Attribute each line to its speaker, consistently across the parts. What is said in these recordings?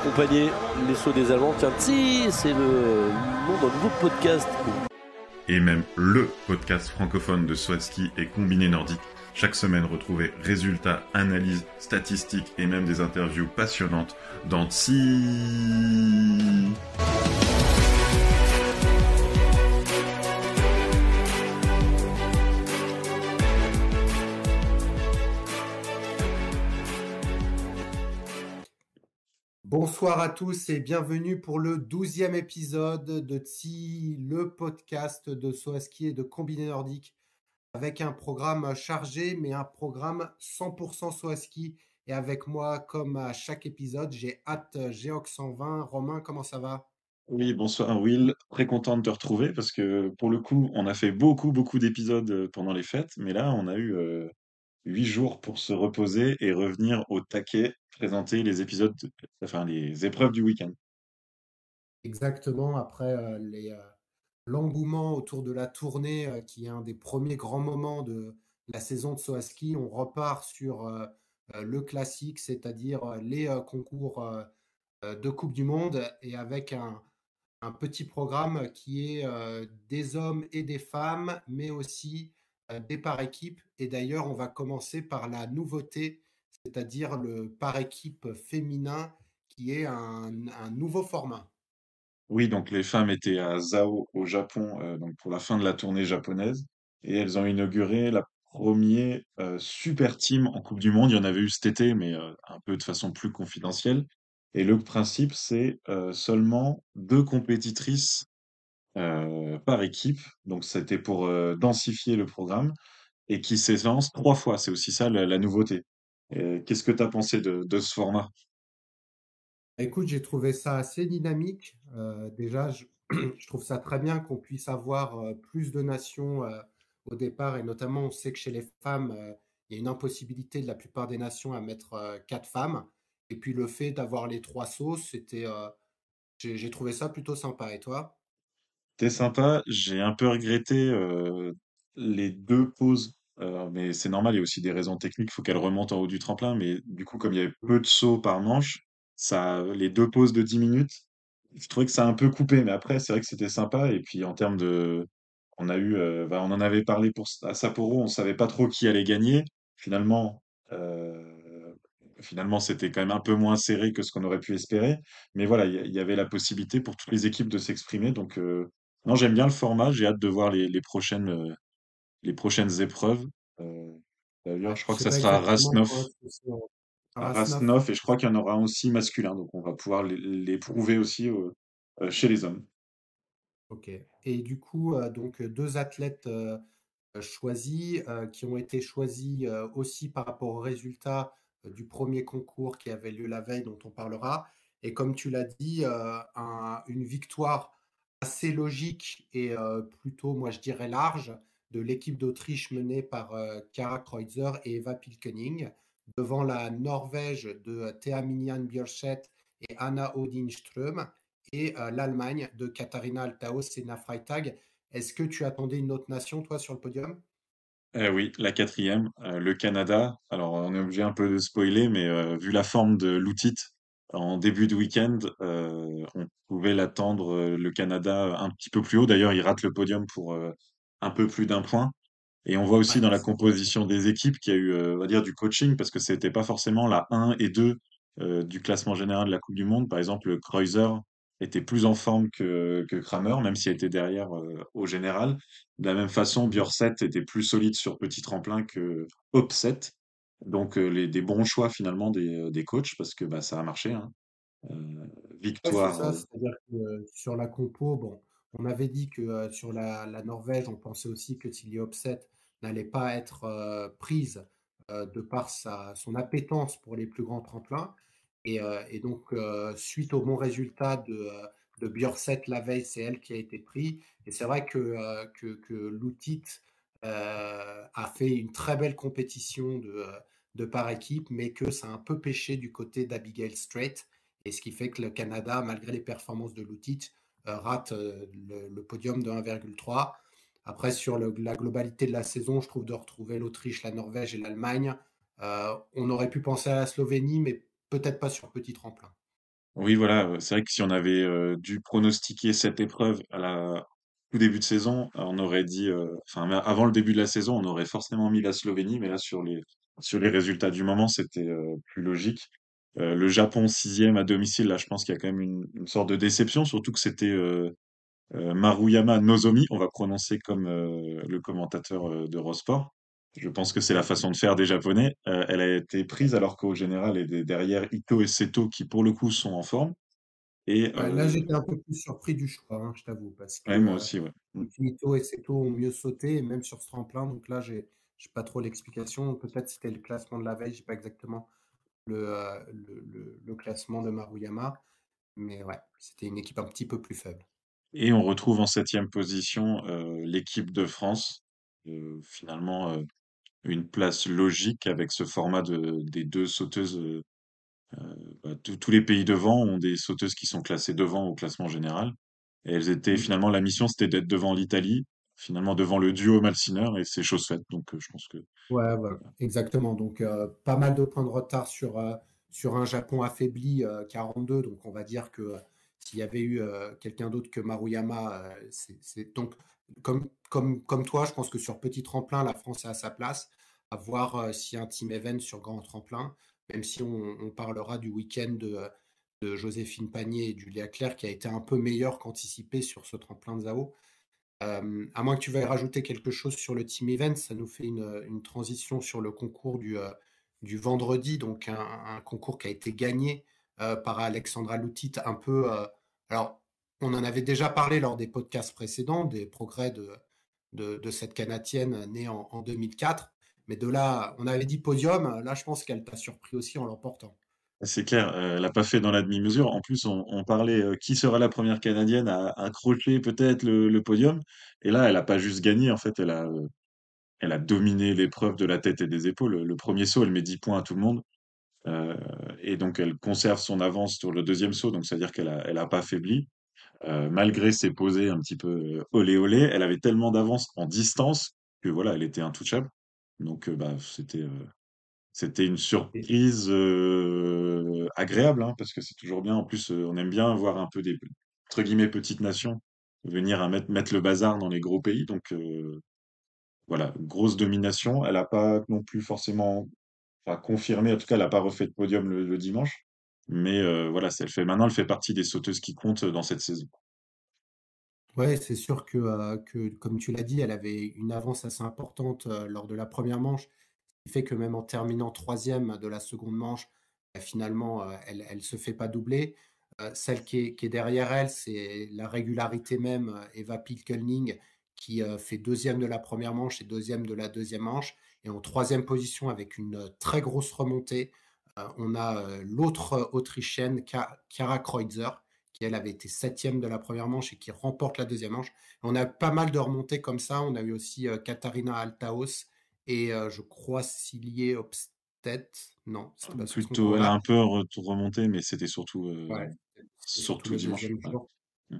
Speaker 1: accompagner les sauts des Allemands. Tiens, si, c'est le nom d'un nouveau podcast.
Speaker 2: Et même le podcast francophone de Swatsky et combiné nordique. Chaque semaine, retrouvez résultats, analyses, statistiques et même des interviews passionnantes dans Tsi.
Speaker 3: Bonsoir à tous et bienvenue pour le douzième épisode de TSI, le podcast de Soaski et de Combiné Nordique, avec un programme chargé, mais un programme 100% Soaski. Et avec moi, comme à chaque épisode, j'ai hâte Géox 120. Romain, comment ça va?
Speaker 2: Oui, bonsoir Will, très content de te retrouver parce que pour le coup, on a fait beaucoup, beaucoup d'épisodes pendant les fêtes, mais là, on a eu euh, huit jours pour se reposer et revenir au taquet, présenter les épisodes, enfin les épreuves du week-end.
Speaker 3: Exactement, après euh, euh, l'engouement autour de la tournée, euh, qui est un des premiers grands moments de la saison de Soaski, on repart sur le classique, c'est-à-dire les concours de Coupe du Monde, et avec un, un petit programme qui est des hommes et des femmes, mais aussi des par équipe. Et d'ailleurs, on va commencer par la nouveauté, c'est-à-dire le par équipe féminin, qui est un, nouveau format.
Speaker 2: Oui, donc les femmes étaient à Zao au Japon euh, donc pour la fin de la tournée japonaise et elles ont inauguré la première euh, super team en Coupe du Monde. Il y en avait eu cet été, mais euh, un peu de façon plus confidentielle. Et le principe, c'est seulement deux compétitrices par équipe. Donc c'était pour densifier le programme et qui s'élancent trois fois. C'est aussi ça la nouveauté. Qu'est-ce que tu as pensé de, de ce format?
Speaker 3: Écoute, j'ai trouvé ça assez dynamique. Euh, déjà, je, je trouve ça très bien qu'on puisse avoir euh, plus de nations euh, au départ, et notamment, on sait que chez les femmes, il y a une impossibilité de la plupart des nations à mettre quatre femmes. Et puis le fait d'avoir les trois sauces, c'était, j'ai trouvé ça plutôt sympa. Et toi?
Speaker 2: C'était sympa. J'ai un peu regretté les deux pauses, euh, mais c'est normal, il y a aussi des raisons techniques, il faut qu'elle remonte en haut du tremplin, mais du coup, comme il y avait peu de sauts par manche, ça, les deux pauses de 10 minutes, je trouvais que ça a un peu coupé, mais après, c'est vrai que c'était sympa, et puis en termes de... On a eu, euh, bah, on en avait parlé pour, à Sapporo, on savait pas trop qui allait gagner. Finalement, euh, finalement, c'était quand même un peu moins serré que ce qu'on aurait pu espérer. Mais voilà, il y, avait la possibilité pour toutes les équipes de s'exprimer, donc... non, j'aime bien le format, j'ai hâte de voir les, prochaines, les prochaines épreuves. Euh, d'ailleurs, je crois que ça sera Rasnov,
Speaker 3: Rasnov.
Speaker 2: Et je crois qu'il y en aura aussi masculin, donc on va pouvoir les, les prouver aussi euh, euh, chez les hommes.
Speaker 3: Ok. Et du coup, donc deux athlètes choisis, qui ont été choisis aussi par rapport aux résultats du premier concours qui avait lieu la veille, dont on parlera. Et comme tu l'as dit, un- une victoire assez logique et plutôt, moi je dirais large, de l'équipe d'Autriche menée par euh, Kara Kreutzer et Eva Pilkening, devant la Norvège de Thea Minian Bjørseth et Anna Odin Ström, et euh, l'Allemagne de Katharina Althaus et Sena Freitag. Est-ce que tu attendais une autre nation, toi, sur le podium?
Speaker 2: Eh oui, la quatrième, euh, le Canada. Alors, on est obligé un peu de spoiler, mais euh, vu la forme de l'outil en début de week-end, euh, on pouvait l'attendre, euh, le Canada, un petit peu plus haut. D'ailleurs, il rate le podium pour euh, un peu plus d'un point. Et on voit aussi dans la composition des équipes qu'il y a eu, euh, on va dire, du coaching, parce que c'était pas forcément la 1 et 2 euh, du classement général de la Coupe du Monde. Par exemple, Kreuzer était plus en forme que, que Kramer, même s'il était derrière euh, au général. De la même façon, Björset était plus solide sur petit tremplin que Opset. Donc, les, des bons choix finalement des, des coachs, parce que bah, ça a marché. Hein. Euh,
Speaker 3: Ouais,
Speaker 2: victoire.
Speaker 3: ça,
Speaker 2: euh,
Speaker 3: c'est-à-dire que euh, sur la compo, bon, on avait dit que euh, sur la, Norvège, on pensait aussi que Tilly Opset n'allait pas être euh, prise euh, de par son appétence pour les plus grands tremplins. Et, donc, suite au bon résultat de, de Björset la veille, c'est elle qui a été prise. Et c'est vrai que, que, Loutit a fait une très belle compétition de, par équipe, mais que ça a un peu pêché du côté d'Abigail Strait. Et ce qui fait que le Canada, malgré les performances de euh, rate euh, le, podium de 1,3. Après, sur la globalité de la saison, je trouve de retrouver l'Autriche, la Norvège et l'Allemagne. Euh, on aurait pu penser à la Slovénie, mais peut-être pas sur petit tremplin.
Speaker 2: Oui, voilà, c'est vrai que si on avait, dû pronostiquer cette épreuve à la tout début de saison, on aurait dit, enfin, avant le début de la saison, on aurait forcément mis la Slovénie, mais là, sur les sur les résultats du moment, c'était, plus logique. Heu, le Japon sixième à domicile, là, je pense qu'il y a quand même une une sorte de déception, surtout que c'était, heu heu, Maruyama Nozomi, on va prononcer comme, le commentateur, heu, d'Eurosport. Je pense que c'est la façon de faire des Japonais. Elle a été prise alors qu'au général et des derrière Ito et Seto qui, pour le coup, sont en forme et
Speaker 3: Ouais, là, j'étais un peu plus surpris du choix, hein, je t'avoue, parce que,
Speaker 2: ouais, moi aussi, ouais. Mmh
Speaker 3: Ito et Seto ont mieux sauté, même sur ce tremplin, donc là, j'ai j'ai pas trop l'explication. Peut-être c'était le classement de la veille, j'ai pas exactement le, heu, le le le classement de Maruyama, mais ouais, c'était une équipe un petit peu plus faible.
Speaker 2: et on retrouve en septième position, heu, l'équipe de France. Heu, finalement, une place logique avec ce format de des 2 sauteuses, bah, tous tous les pays devant ont des sauteuses qui sont classées devant au classement général et elles étaient
Speaker 3: Mmh.
Speaker 2: finalement la mission, c'était d'être devant l'Italie, finalement devant le duo Malsineur et c'est chose faite donc heu, je pense que
Speaker 3: Ouais, voilà, exactement. Donc, heu, pas mal de points de retard sur, heu, sur un Japon affaibli, heu, 42. Donc, on va dire que, s'il y avait eu, quelqu'un d'autre que Maruyama, c'est donc comme comme comme toi, je pense que sur petit tremplin, la France est à sa place. À voir, a un team event sur grand tremplin, même si on parlera du week-end de, de Joséphine Pagné et Julia Clerc qui a été un peu meilleur qu'anticipé sur ce tremplin de Zao. À moins que tu veuilles rajouter quelque chose sur le team event, ça nous fait une, transition sur le concours du, vendredi, donc un concours qui a été gagné, par Alexandra Loutit un peu, alors on en avait déjà parlé lors des podcasts précédents, des progrès de cette Canadienne née en 2004, mais de là on avait dit podium, là je pense qu'elle t'a surpris aussi en l'emportant.
Speaker 2: C'est clair, heu, elle a pas fait dans la demi-mesure. En plus, on parlait, heu, qui sera la première canadienne à accrocher peut-être le podium? Et là, elle a pas juste gagné, en fait, elle a, heu, elle a dominé l'épreuve de la tête et des épaules. Le 1er saut, elle met 10 points à tout le monde, et donc elle conserve son avance sur le 2e saut, donc c'est-à-dire qu'elle a elle a pas faibli, malgré ses posées un petit peu, olé olé. Elle avait tellement d'avance en distance que voilà, elle était intouchable. Donc bah, c'était, c'était une surprise, agréable, hein, parce que c'est toujours bien. En plus, on aime bien voir un peu des entre guillemets «petites nations» venir mettre le bazar dans les gros pays. Donc, voilà, grosse domination. Elle a pas non plus forcément confirmé, en tout cas, elle a pas refait de podium le dimanche. Mais, voilà, elle fait maintenant elle fait partie des sauteuses qui comptent dans cette saison.
Speaker 3: Ouais, c'est sûr que, comme tu l'as dit, elle avait une avance assez importante, lors de la première manche, fait que même en terminant troisième de la seconde manche, bah, finalement, heu, elle elle se fait pas doubler. Heu, celle qui est qui est derrière elle, c'est la régularité même, heu, Eva Pilkelning qui, fait deuxième de la première manche et deuxième de la deuxième manche et en troisième position avec une, très grosse remontée, on a, l'autre, autrichienne Ka Chiara Kreutzer qui elle avait été septième de la première manche et qui remporte la deuxième manche. On a pas mal de remontées comme ça. On a eu aussi euh, Katharina Altaos et euh, je crois Cilie Obstedt. Non, c'était pas sur ce
Speaker 2: Plutôt elle a un peu re remonté, mais c'était surtout,
Speaker 3: Ouais, c'était surtout
Speaker 2: dimanche. Ouais. Mmh.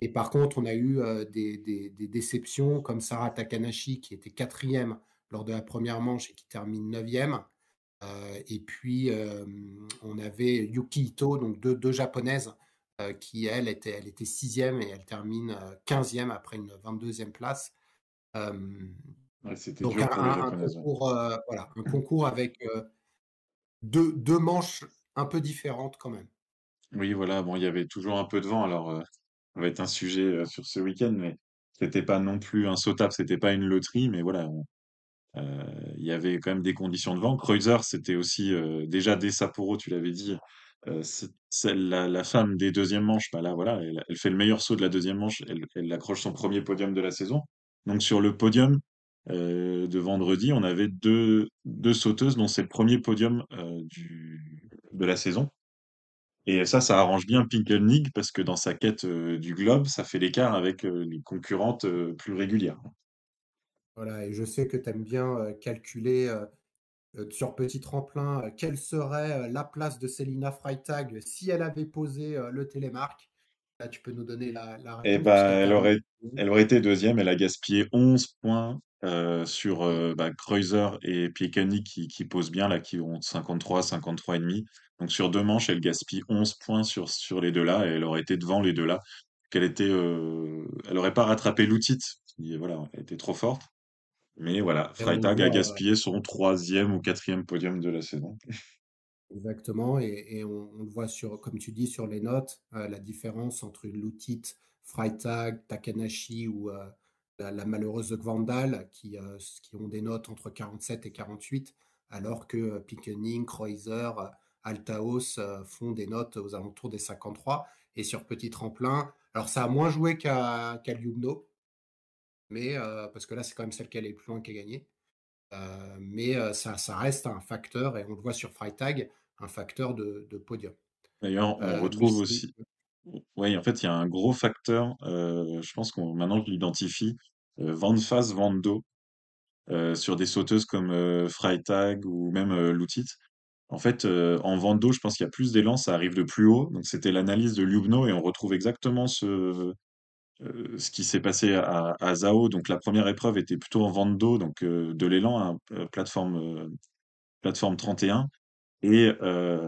Speaker 3: Et par contre, on a eu euh, des, des- des déceptions comme Sarah Takanashi qui était quatrième lors de la première manche et qui termine neuvième. Euh, et puis, euh, on avait Yuki Ito, donc deux, deux japonaises, euh, qui, elle, était, elle était sixième et elle termine euh, quinzième après une 22e place. Euh,
Speaker 2: Ouais, c'était
Speaker 3: donc, un,
Speaker 2: dur pour
Speaker 3: un- un
Speaker 2: japonaises, ouais.
Speaker 3: concours, euh, voilà, un concours avec euh, deux, deux manches un peu différentes quand même.
Speaker 2: Oui, voilà, bon, il y avait toujours un peu de vent, alors, heu, ça va être un sujet, heu, sur ce week-end, mais c'était pas non plus un sautable, c'était pas une loterie, mais voilà, il y avait quand même des conditions de vent. Kreuzer, c'était aussi, déjà dès Sapporo, tu l'avais dit, celle la la femme des 2e manches, bah, là, voilà, elle elle fait le meilleur saut de la 2e manche, elle elle accroche son premier podium de la saison. Donc sur le podium, heu, de vendredi, on avait deux deux sauteuses dont c'est le premier podium, heu, du de la saison. Et ça, ça arrange bien Pinkelnig parce que dans sa quête, heu, du globe, ça fait l'écart avec, les concurrentes, plus régulières.
Speaker 3: Voilà, et je sais que tu aimes bien euh, calculer euh, euh, sur petit tremplin euh, quelle serait euh, la place de Selina Freitag si elle avait posé euh, le télémark. Là, tu peux nous donner la, la
Speaker 2: Et
Speaker 3: réponse
Speaker 2: bah,
Speaker 3: puisqu'elle
Speaker 2: elle aurait elle aurait été deuxième. elle a gaspillé 11 points euh, sur euh, bah, Kreuzer et Piekany qui, qui posent bien, là, qui ont 53, 53 et demi. Donc sur deux manches, elle gaspille 11 points sur, sur les deux-là et elle aurait été devant les deux-là. Qu'elle était, euh, elle aurait pas rattrapé Loutit, qui voilà, elle était trop forte. Mais voilà, Freitag a gaspillé son troisième ou quatrième podium de la saison.
Speaker 3: Exactement, et, et on, on le voit sur, comme tu dis, sur les notes, euh, la différence entre une Lutit, Freitag, Takanashi ou euh, la, la malheureuse Gvandal qui, euh, qui ont des notes entre 47 et 48, alors que euh, Pickening, Kreuzer, euh, Altaos font des notes aux alentours des 53. Et sur petit tremplin, alors ça a moins joué qu'à Ljubno, mais euh, parce que là, c'est quand même celle qui allait le plus loin qui a gagné. Euh, mais euh, ça, ça reste un facteur, et on le voit sur Freitag, un facteur de, de podium.
Speaker 2: D'ailleurs, on retrouve aussi, oui, en fait, il y a un gros facteur, euh, je pense qu'on maintenant je l'identifie, euh, vent de face, vent de euh, sur des sauteuses comme euh, Freitag ou même euh, Lutit. En fait, en vent de je pense qu'il y a plus d'élan, ça arrive de plus haut. Donc c'était l'analyse de Ljubno et on retrouve exactement ce, ce qui s'est passé à, Zao. Donc la première épreuve était plutôt en vent de donc de l'élan, hein, plateforme, plateforme 31. Et euh,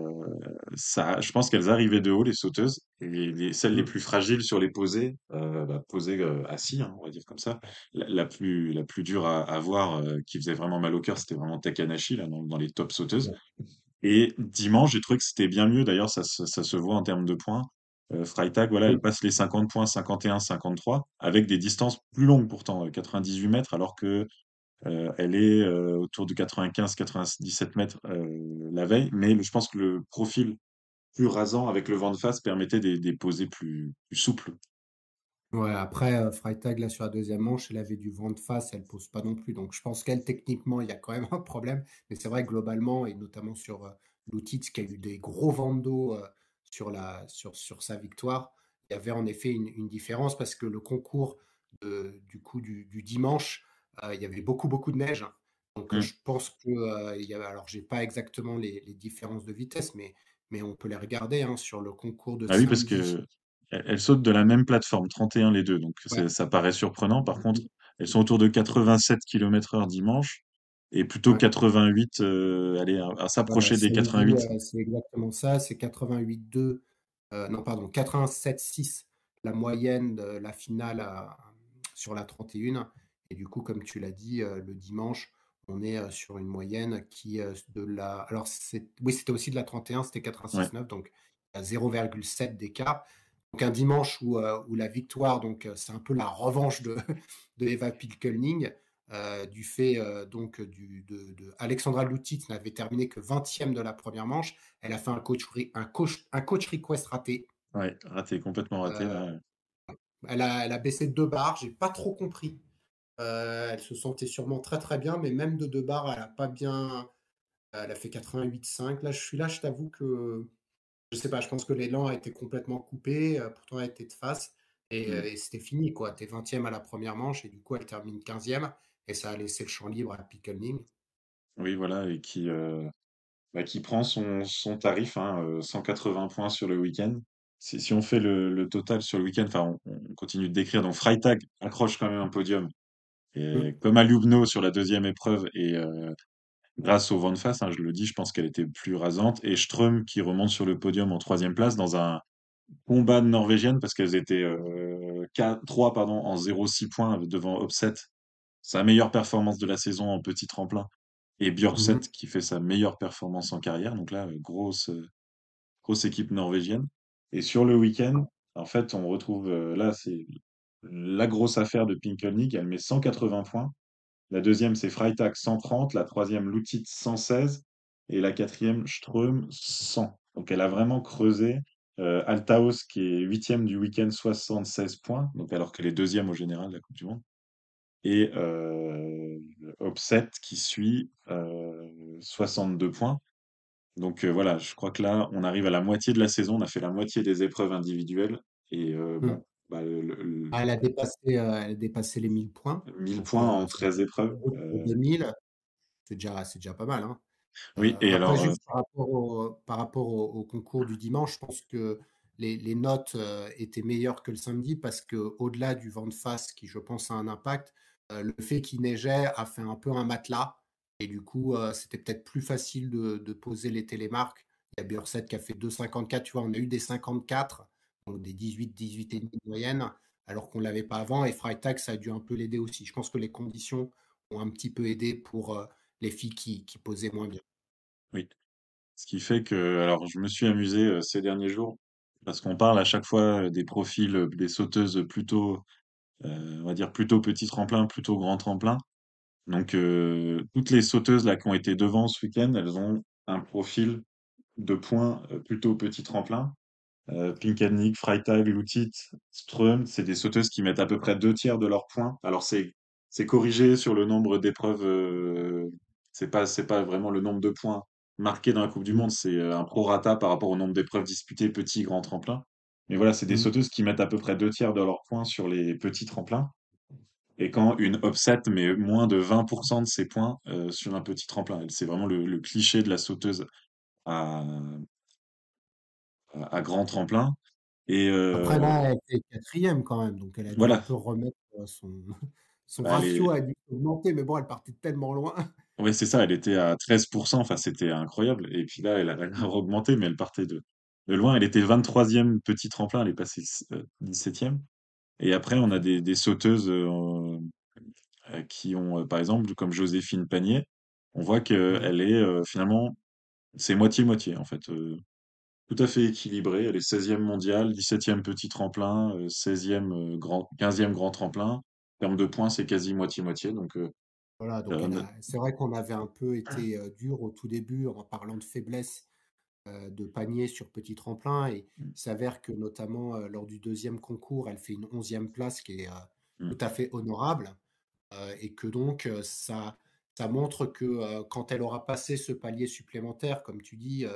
Speaker 2: ça, je pense qu'elles arrivaient de haut, les sauteuses, et les, celles les
Speaker 3: Mm.
Speaker 2: plus fragiles sur les posées, euh, bah, posées euh, assis, hein, on va dire comme ça. La, la plus, la plus dure à, à voir, euh, qui faisait vraiment mal au cœur, c'était vraiment Takanashi, là, dans, dans les top sauteuses. Et dimanche, j'ai trouvé que c'était bien mieux, d'ailleurs, ça, se- ça se voit en termes de points. Freitag, voilà, elle passe les 50 points, 51, 53, avec des distances plus longues pourtant, euh, 98 mètres, alors que euh, elle est euh, autour de 95-97 mètres euh, la veille, mais je pense que le profil plus rasant avec le vent de face permettait des, des plus, souples.
Speaker 3: Ouais, après, Freitag, là, sur la deuxième manche, elle avait du vent de face, elle pose pas non plus. Donc, je pense qu'elle, techniquement, il y a quand même un problème. Mais c'est vrai que globalement, et notamment sur Lutic, qui a eu des gros vents d'eau sur, sur, sur sa victoire, il y avait en effet une, différence parce que le concours du coup du, dimanche, il y avait beaucoup, beaucoup de neige. Donc, euh,
Speaker 2: Mm.
Speaker 3: je pense que, il y avait, alors, j'ai pas exactement les, les différences de vitesse, mais, mais on peut les regarder hein, sur le concours de
Speaker 2: Ah oui, parce que elles elles sautent de la même plateforme, 31 les deux, donc
Speaker 3: Ouais.
Speaker 2: ça paraît surprenant. Par contre, elles sont autour de 87 km heure dimanche et plutôt
Speaker 3: Ouais.
Speaker 2: 88, euh, allez, à, à
Speaker 3: Voilà,
Speaker 2: s'approcher des
Speaker 3: samedi,
Speaker 2: 88.
Speaker 3: euh, c'est exactement ça, c'est 88,2, euh, non pardon, 87,6 la moyenne de la finale à- sur la 31. Et du coup, comme tu l'as dit, le dimanche, on est sur une moyenne qui de la... Alors, oui, c'était aussi de la 31, c'était
Speaker 2: Ouais.
Speaker 3: 86,9, donc à 0,7 d'écart. Donc un dimanche où, où la victoire, donc c'est un peu la revanche de, de Eva Pilkelning, euh, du fait euh, donc du, de, de Alexandra Lutic n'avait terminé que 20e de la première manche. Elle a fait un coach, un coach, un coach request raté.
Speaker 2: Ouais, raté, complètement raté,
Speaker 3: Euh,
Speaker 2: là.
Speaker 3: elle, a, elle a baissé de deux barres, j'ai pas trop compris. Euh, elle se sentait sûrement très très bien, mais même de deux barres, elle a pas bien. Elle a fait 88,5. Là, je suis là, je t'avoue que je sais pas, je pense que l'élan a été complètement coupé, euh, pourtant elle était de face, et, euh,
Speaker 2: Mm.
Speaker 3: et c'était fini, quoi. T'es 20e à la première manche, et du coup, elle termine 15e, et ça a laissé le champ libre à Pickelning.
Speaker 2: Oui, voilà, et qui, euh, bah, qui prend son, son tarif, hein, euh, 180 points sur le week-end. Si, si on fait le, le total sur le week-end, enfin, on, on continue de décrire. Donc, Freitag accroche quand même un podium. Et
Speaker 3: Mm.
Speaker 2: comme à Ljubno sur la deuxième épreuve, et euh, grâce au vent de face, hein, je le dis, je pense qu'elle était plus rasante. Et Ström qui remonte sur le podium en troisième place dans un combat de Norvégienne parce qu'elles étaient euh, 4, 3 pardon, en 0,6 points devant Opset. Sa meilleure performance de la saison en petit tremplin. Et Björkset
Speaker 3: Mhm.
Speaker 2: qui fait sa meilleure performance en carrière. Donc là, euh, grosse, euh, grosse équipe norvégienne. Et sur le week-end, en fait, on retrouve, là, c'est la grosse affaire de Pinkelnick. Elle met 180 points. La deuxième, c'est Freitag 130. La troisième, Lutit 116. Et la quatrième, Ström 100. Donc elle a vraiment creusé. Euh, Altaos, qui est huitième du week-end, 76 points. Donc alors qu'elle est deuxième au général de la Coupe du Monde. Et euh, Opset qui suit euh, 62 points. Donc euh, voilà, je crois que là, on arrive à la moitié de la saison, on a fait la moitié des épreuves individuelles. Et euh,
Speaker 3: Mm.
Speaker 2: bon, bah, le, le- le-
Speaker 3: Ah, Elle a dépassé, euh, elle a dépassé les 1000 points,
Speaker 2: 1000
Speaker 3: donc
Speaker 2: points
Speaker 3: euh,
Speaker 2: en
Speaker 3: c'est
Speaker 2: 13 épreuves.
Speaker 3: route pour
Speaker 2: euh,
Speaker 3: 2000, c'est déjà, c'est déjà pas mal, hein.
Speaker 2: oui, et
Speaker 3: après,
Speaker 2: alors,
Speaker 3: juste par rapport au, par rapport au, au concours du dimanche, je pense que les, les notes étaient meilleures que le samedi parce que au-delà du vent de face qui, je pense, a un impact, le fait qu'il neigeait a fait un peu un matelas et du coup, c'était peut-être plus facile de de poser les télémarques. Il y a Burset qui a fait 2,54, tu vois? On a eu des 54, donc des 18-18,5 de moyenne, alors qu'on l'avait pas avant et Freitag, ça a dû un peu l'aider aussi. Je pense que les conditions ont un petit peu aidé pour, heu, les filles qui posaient moins bien.
Speaker 2: Oui. Ce qui fait que alors je me suis amusé, heu, ces derniers jours, parce qu'on parle à chaque fois, heu, des profils, des sauteuses plutôt, on va dire plutôt petit tremplin, plutôt grand tremplin. Donc, toutes les sauteuses là qui ont été devant ce week-end, elles ont un profil de points, plutôt petit tremplin. Heu, Pinkanick, Freitag, Lutit, Ström, c'est des sauteuses qui mettent à peu près 2 tiers de leurs points. Alors c'est c'est corrigé sur le nombre d'épreuves, heu, c'est pas c'est pas vraiment le nombre de points marqués dans la coupe du monde, c'est, heu, un prorata par rapport au nombre d'épreuves disputées, petit, grand tremplin. Mais voilà, c'est des
Speaker 3: Mmh.
Speaker 2: sauteuses qui mettent à peu près 2 tiers de leurs points sur les petits tremplins et quand une upset met moins de 20% de ses points, heu, sur un petit tremplin. C'est vraiment le le cliché de la sauteuse à à à grand tremplin et
Speaker 3: Après
Speaker 2: heu,
Speaker 3: là, elle fait 4e quand même, donc elle a dû un peu remettre, heu, son son
Speaker 2: Bah,
Speaker 3: ratio
Speaker 2: est
Speaker 3: a dû augmenter, mais bon, elle partait tellement loin.
Speaker 2: ouais, c'est ça, elle était à 13 enfin, c'était incroyable et puis là, elle a elle a augmenté, mais elle partait de de loin. Elle était 23e petit tremplin, elle est passée s heu, 17e et après on a des des sauteuses, qui ont, par exemple, comme Joséphine Pagnier, on voit
Speaker 3: Mmh.
Speaker 2: qu'elle est, heu, finalement, c'est moitié-moitié, en fait, tout à fait équilibrée. Elle est 16e mondiale, 17e petit tremplin, 16e, heu, grand 15e grand tremplin. En termes de points, c'est quasi moitié-moitié donc heu,
Speaker 3: Voilà, donc a c'est vrai qu'on avait un peu été, dur au tout début en parlant de faiblesse, de panier sur petit tremplin et
Speaker 2: Mmh.
Speaker 3: il s'avère que notamment, lors du deuxième concours, elle fait une onzième place qui est,
Speaker 2: Mmh.
Speaker 3: tout à fait honorable, et que donc, ça ça montre que, quand elle aura passé ce palier supplémentaire, comme tu dis,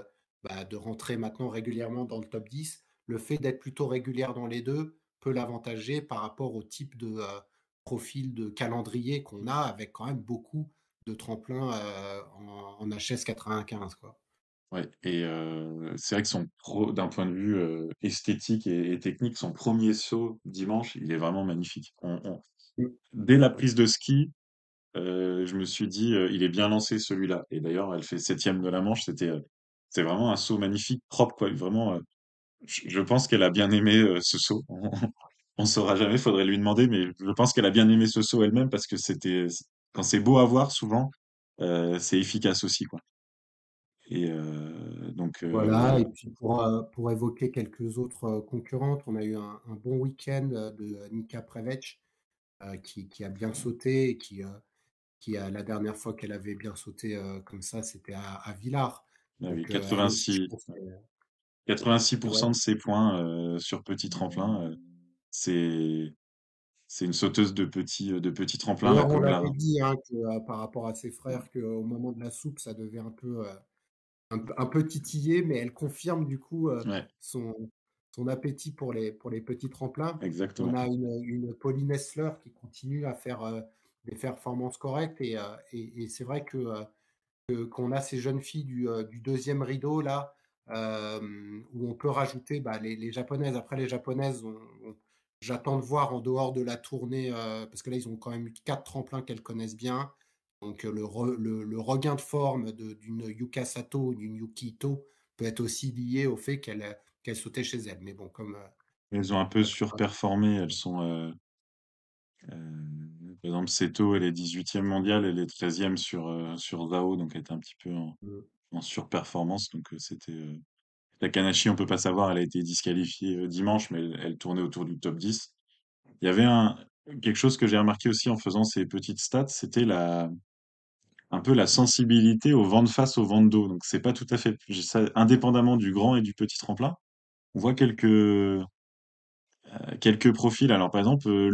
Speaker 3: bah, de rentrer maintenant régulièrement dans le top 10, le fait d'être plutôt régulière dans les 2 peut l'avantager par rapport au type de, heu, profil de calendrier qu'on a avec quand même beaucoup de tremplins, heu, en en HS 95 quoi.
Speaker 2: Ouais et heu, c'est vrai que son pro d'un point de vue, esthétique et et technique, son premier saut dimanche, il est vraiment magnifique. On on
Speaker 3: Mmh.
Speaker 2: dès la prise de ski, je me suis dit, «Il est bien lancé celui-là» et d'ailleurs elle fait septième de la manche, c'était, c'est vraiment un saut magnifique, propre quoi, vraiment, heu, je je pense qu'elle a bien aimé, heu, ce saut. On saura jamais, faudrait lui demander, mais je pense qu'elle a bien aimé ce saut elle-même parce que c'était quand c'est beau à voir souvent, heu, c'est efficace aussi quoi et donc
Speaker 3: Voilà et puis pour, pour évoquer quelques autres, concurrentes, on a eu un un bon week-end, de Nika Prevec, qui qui a bien sauté et qui, qui a la dernière fois qu'elle avait bien sauté, comme ça, c'était à à Villars.
Speaker 2: Ah oui,
Speaker 3: Donc, heu, elle aussi, je
Speaker 2: 86
Speaker 3: pense qu'elle
Speaker 2: 86
Speaker 3: ouais.
Speaker 2: de ses points, heu, sur petit tremplin, heu, c'est c'est une sauteuse de petit, de petit tremplin là
Speaker 3: on l'avait
Speaker 2: la
Speaker 3: dit, hein, que, par rapport à ses frères, qu'au moment de la soupe, ça devait un peu, un un peu titiller, mais elle confirme du coup,
Speaker 2: ouais,
Speaker 3: son son appétit pour les pour les petits tremplins. On a une, une Pauline Hessler qui continue à faire, des performances correctes et et et c'est vrai que qu'on a ces jeunes filles du, du 2 rideau là, hem, où on peut rajouter, bah, les les japonaises. Après les japonaises, on on j'attends de voir en dehors de la tournée, heu, parce que là, ils ont quand même eu 4 tremplins qu'elles connaissent bien. Donc, le re le le regain de forme de d'une Yuka Sato ou d'une Yuki Ito peut être aussi lié au fait qu'elles, heu, qu'elles sautaient chez elles. Mais bon, comme,
Speaker 2: Elles ont un peu surperformé, elles sont, heu, par exemple Seto, elle est 18e mondiale, elle est 13e sur, heu, sur Zao, donc elle était un petit peu en en surperformance, donc heu, c'était, heu Takanashi, on peut pas savoir, elle a été disqualifiée, dimanche, mais elle elle tournait autour du top 10. Il y avait un quelque chose que j'ai remarqué aussi en faisant ces petites stats, c'était la un peu la sensibilité au vent de face, au vent de dos. Donc c'est pas tout à fait ça indépendamment du grand et du petit tremplin. On voit quelques, quelques profils. Alors par exemple, heu,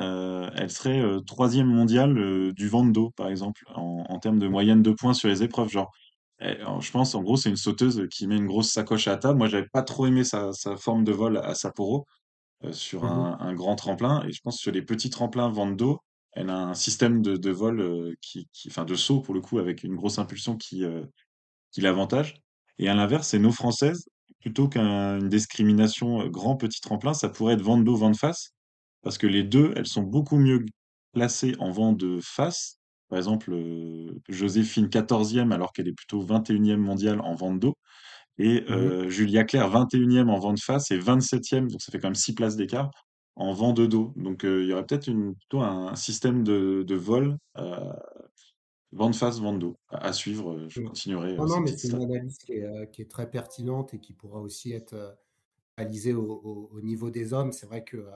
Speaker 2: Heu, elle serait, heu, 3 mondiale, heu, du vent de dos, par exemple, en en termes de moyenne de points sur les épreuves. Genre, elle alors je pense, en gros, c'est une sauteuse qui met une grosse sacoche à table. Moi, j'avais pas trop aimé sa sa forme de vol à Sapporo. heu, sur
Speaker 3: Mmh
Speaker 2: un un grand tremplin et je pense sur les petits tremplins vent d'eau, elle a un système de de vol, qui qui enfin de saut pour le coup avec une grosse impulsion qui, l'avantage et à l'inverse, c'est nos françaises, plutôt qu'une discrimination, grand, petit tremplin, ça pourrait être vent d'eau, vent de face parce que les 2, elles sont beaucoup mieux placées en vent de face. Par exemple, euh, Joséphine 14e alors qu'elle est plutôt 21e mondiale en vent de dos. Et
Speaker 3: Mmh
Speaker 2: euh, Julia Claire 21e en vent de face et 27e, donc ça fait quand même 6 places d'écart, en vent de dos. Donc euh, il y aurait peut-être plutôt un, système de, de vol, euh, vent de face, vent de dos, à, suivre. euh, Je
Speaker 3: mh.
Speaker 2: continuerai
Speaker 3: Non, non, mais c'est une analyse qui est, heu, qui est très pertinente et qui pourra aussi être, réalisée au au au niveau des hommes. C'est vrai que,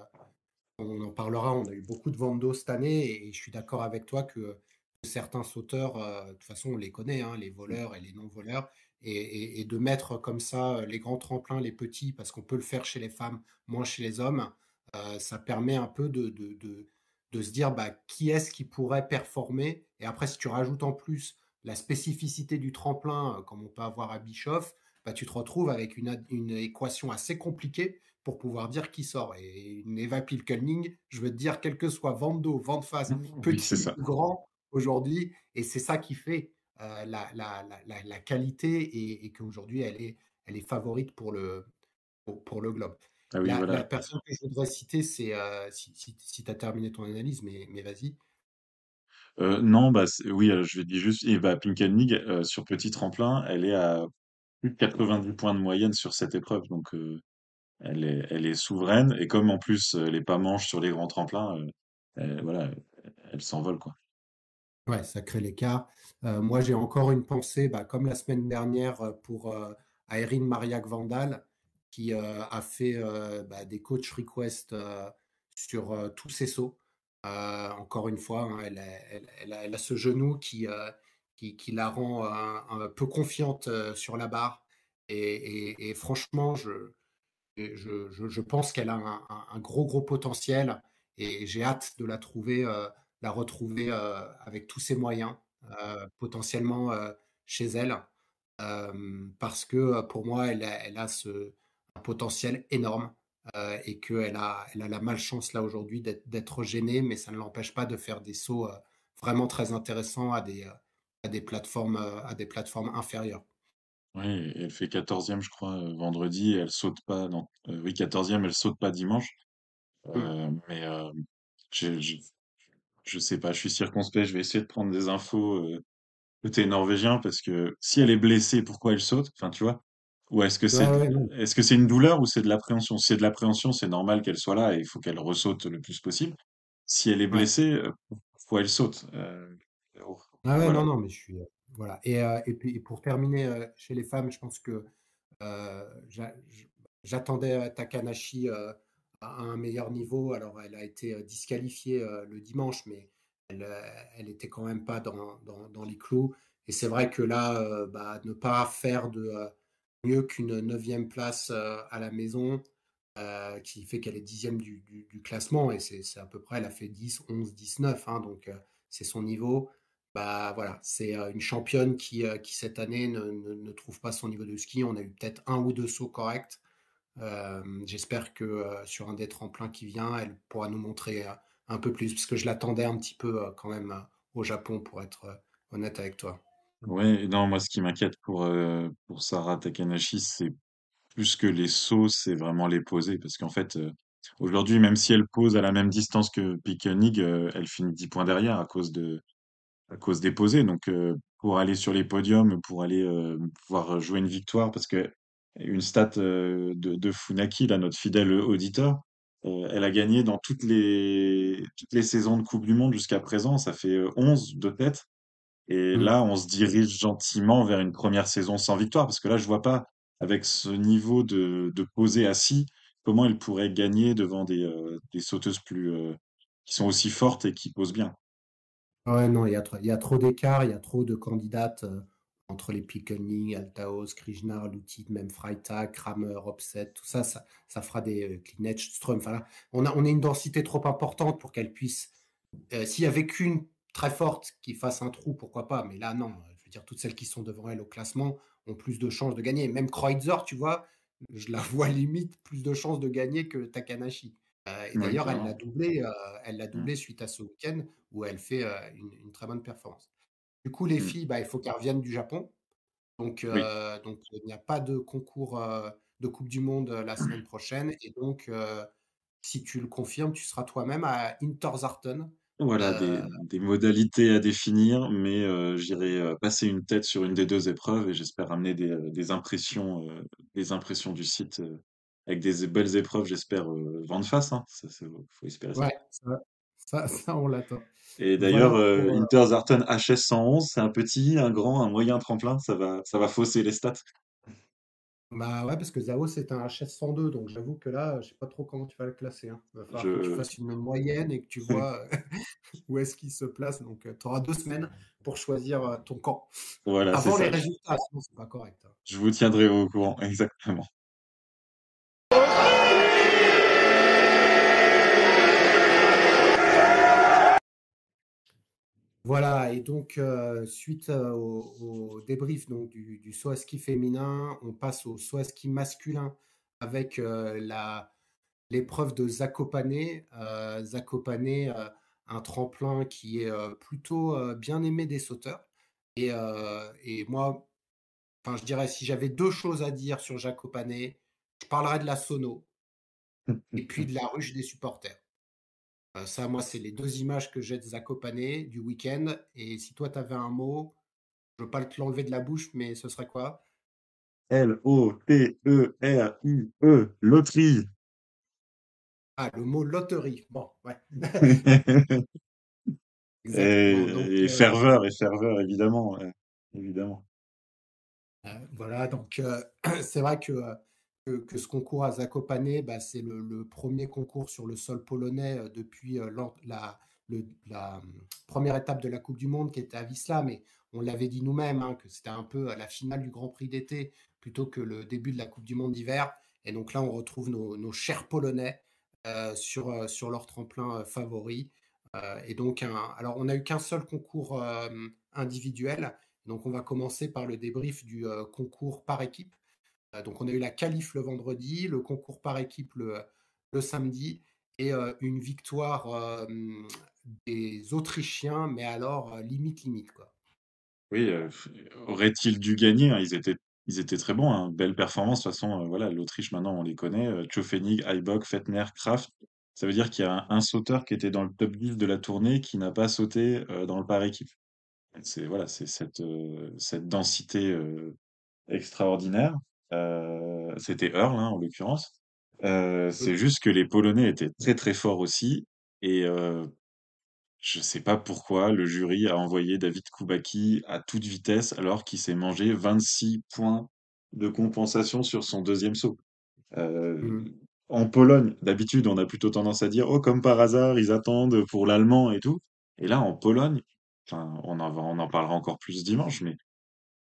Speaker 3: on en parlera, on a eu beaucoup de ventes d'eau cette année et je suis d'accord avec toi que certains sauteurs, heu, de toute façon, on les connaît, hein, les voleurs et les non-voleurs et et et de mettre comme ça, heu, les grands tremplins, les petits, parce qu'on peut le faire chez les femmes, moins chez les hommes, heu, ça permet un peu de de de de se dire, bah, qui est-ce qui pourrait performer? Et après, si tu rajoutes en plus la spécificité du tremplin, comme on peut avoir à Bischoff, bah, tu te retrouves avec une équation assez compliquée pour pouvoir dire qui sort. Et une Eva Pilkelning, je veux te dire, quel que soit vent d'eau, vent de face,
Speaker 2: Oui, c'est
Speaker 3: petit ou grand, aujourd'hui, et c'est ça qui fait euh, la, la, la, qualité et, et qu'aujourd'hui, elle est, elle est favorite pour le, pour, pour le globe.
Speaker 2: Ah oui,
Speaker 3: La,
Speaker 2: voilà.
Speaker 3: la personne que je voudrais citer, c'est, euh, si, si, si tu as terminé ton analyse, mais, mais vas-y.
Speaker 2: Euh, non, bah, oui, je vais dire juste Eva Pinkelnig, sur petit tremplin, elle est à plus de 90 points de moyenne sur cette épreuve. Donc, euh, elle est, elle souveraine. Et comme en plus, euh, elle est pas manche sur les grands tremplins, euh, elle- voilà, elle s'envole, quoi.
Speaker 3: Ouais, ça crée l'écart. Euh, moi, j'ai encore une pensée, bah, comme la semaine dernière, euh, pour euh, Aeryn Mariac Vandal, qui euh, a fait euh, bah, des coach requests euh, sur euh, tous ses sauts. Euh, encore une fois, hein, elle, a, elle- elle elle ce genou qui, euh, qui, la rend euh, un peu confiante euh, sur la barre. Et franchement, je, je, pense qu'elle a un, gros, gros potentiel et j'ai hâte de la trouver, euh, la retrouver euh, avec tous ses moyens, euh, potentiellement chez elle, parce que pour moi, elle a, ce, un potentiel énorme et qu'elle a, elle a la malchance là aujourd'hui d'être gênée, mais ça ne l'empêche pas de faire des sauts vraiment très intéressants à des, à des plateformes, à des plateformes inférieures.
Speaker 2: Oui, elle fait quatorzième, je crois, euh, vendredi, et elle saute pas, non, euh, oui, quatorzième, elle saute pas dimanche.
Speaker 3: Mm.
Speaker 2: Euh, mais euh, je, je, je sais pas, je suis circonspect, je vais essayer de prendre des infos euh, côté norvégien, parce que si elle est blessée, pourquoi elle saute? Enfin, tu vois? Ou est-ce que c'est,
Speaker 3: ouais, non.
Speaker 2: est-ce que c'est une douleur ou c'est de l'appréhension? Si c'est de l'appréhension, c'est normal qu'elle soit là et il faut qu'elle ressaute le plus possible. Si elle est
Speaker 3: Ouais.
Speaker 2: blessée, euh, pourquoi elle saute? Euh, oh,
Speaker 3: Ah ouais, non,
Speaker 2: voilà.
Speaker 3: non, mais je suis, voilà et heu et puis pour terminer, heu, chez les femmes, je pense que, j j'attendais, Takanashi, à un meilleur niveau. Alors elle a été, disqualifiée, le dimanche, mais elle, elle était quand même pas dans dans les clous et c'est vrai que là, bah, ne pas faire de, mieux qu'une neuvième place, à la maison, qui fait qu'elle est dixième du du classement et c'est à peu près elle a fait dix onze dix neuf hein, donc c'est son niveau. Bah, voilà, c'est, heu, une championne qui, qui cette année ne trouve pas son niveau de ski. On a eu peut-être un ou 2 sauts corrects. J'espère que, heu, sur un des tremplins qui vient, elle pourra nous montrer, un peu plus, parce que je l'attendais un petit peu, quand même, au Japon pour être, honnête avec toi.
Speaker 2: Ouais, non, moi, ce qui m'inquiète pour, euh, pour Sarah Takanashi, c'est plus que les sauts, c'est vraiment les poser. Parce qu'en fait, euh, aujourd'hui, même si elle pose à la même distance que Pickenig, euh, elle finit 10 points derrière à cause de, à cause des posés. Donc, euh, pour aller sur les podiums, pour aller euh, pouvoir jouer une victoire, parce que une stat euh, de, de Funaki, là, notre fidèle auditeur, elle a gagné dans toutes les, toutes les saisons de Coupe du Monde jusqu'à présent. Ça fait euh, 11 de tête. Et
Speaker 3: Mmh.
Speaker 2: là, on se dirige gentiment vers une première saison sans victoire, parce que là, je vois pas, avec ce niveau de, de posé assis, comment elle pourrait gagner devant des, des sauteuses plus, qui sont aussi fortes et qui posent bien.
Speaker 3: Ouais, non, il y a trop il y a trop d'écart, il y a trop de candidates, heu, entre les Pickering, Althaus, Krishna, Lutit, même Freitag, Kramer, Opset, tout ça, ça ça fera des, enfin là, on a on a une densité trop importante pour qu'elle puisse Heu, s'il y avait qu'une très forte qui fasse un trou, pourquoi pas? Mais là, non. Je veux dire, toutes celles qui sont devant elle au classement ont plus de chances de gagner. Même Kreutzer, tu vois, je la vois limite plus de chances de gagner que Takanashi. Heu et
Speaker 2: Oui,
Speaker 3: d'ailleurs, elle l'a doublé, heu, elle l'a
Speaker 2: Mm,
Speaker 3: doublé suite à ce week-end où elle fait, heu, une une très bonne performance. Du coup, les
Speaker 2: mm.
Speaker 3: filles, bah, il faut qu'elles reviennent du Japon. Donc
Speaker 2: Oui.
Speaker 3: donc il n'y a pas de concours, de coupe du monde, la semaine prochaine et donc si tu le confirmes, tu seras toi-même à Interzarten
Speaker 2: Voilà, des modalités à définir, mais j'irai, passer une tête sur une des 2 épreuves et j'espère amener des, impressions, des impressions du site, avec des belles épreuves, j'espère, vent de face, hein. Ça faut espérer ça.
Speaker 3: ouais, ça ça ça on l'attend.
Speaker 2: Et d'ailleurs,
Speaker 3: Voilà
Speaker 2: heu,
Speaker 3: pour, heu
Speaker 2: Interzarten HS 111, c'est un petit, un grand, un moyen tremplin, ça va ça va fausser les stats.
Speaker 3: bah, ouais, parce que Zao, c'est un HS 102, donc j'avoue que là, je sais pas trop comment tu vas le classer, hein. Va falloir que tu fasses une moyenne et que tu vois, où est-ce qu'il se place, donc tu auras 2 semaines pour choisir, ton camp.
Speaker 2: voilà,
Speaker 3: Avant les
Speaker 2: ça.
Speaker 3: résultats, sinon c'est pas correct, hein.
Speaker 2: Je vous tiendrai au courant, exactement.
Speaker 3: Voilà et donc heu, suite, heu, au au débrief donc du du saut à ski féminin, on passe au saut à ski masculin avec, la l'épreuve de Zakopane. Zakopane, un tremplin qui est, plutôt, bien aimé des sauteurs et moi, enfin, je dirais si j'avais 2 choses à dire sur Zakopane, je parlerais de la sono et puis de la ruche des supporters. Heu, ça, moi, c'est les 2 images que j'ai de Zakopane du week-end et si toi, tu avais un mot, je veux pas te l'enlever de la bouche, mais ce serait quoi?
Speaker 2: L-O-T-E-R-I-E, loterie.
Speaker 3: Ah, le mot loterie. Bon, ouais. Exactement, donc
Speaker 2: Et et
Speaker 3: heu
Speaker 2: ferveur et ferveur évidemment, ouais, évidemment.
Speaker 3: heu, voilà, donc c'est vrai que, que ce concours à Zakopane, bah, c'est le 1 concours sur le sol polonais, heu, depuis, l'or la mmh, 1 étape de la coupe du monde qui était à Wisła, mais on l'avait dit nous-mêmes, hein, que c'était un peu, heu, la finale du grand prix d'été plutôt que le début de la coupe du monde d'hiver. Et donc là, on retrouve nos chers polonais, heu, sur, sur leur tremplin, favori, et donc alors on a eu qu'un seul concours, hem, individuel, donc on va commencer par le débrief du, concours par équipe. Heu, donc on a eu la qualif le vendredi, le concours par équipe le, samedi et heu, une victoire, des Autrichiens, mais alors, heu, limite, limite, quoi.
Speaker 2: Oui, heu, auraient-ils dû gagner, hein? Ils étaient ils étaient très bons, hein. Belle performance, de toute façon, voilà, l'Autriche maintenant on les connaît, heu, Tschofänig, Heiberg, Fettner, Kraft. Ça veut dire qu'il y a un sauteur qui était dans le top 10 de la tournée qui n'a pas sauté, dans le par équipe. C'est voilà, c'est cette, densité, extraordinaire. Heu, c'était Earl, hein, en l'occurrence. Heu,
Speaker 3: Mmh.
Speaker 2: c'est juste que les Polonais étaient très, très forts aussi et heu, je sais pas pourquoi le jury a envoyé David Kubacki à toute vitesse alors qu'il s'est mangé 26 points de compensation sur son deuxième saut.
Speaker 3: Mmh.
Speaker 2: en Pologne, d'habitude, on a plutôt tendance à dire: «Oh, comme par hasard, ils attendent pour l'allemand et tout» et là, en Pologne, on en va on en parlera encore plus dimanche, mais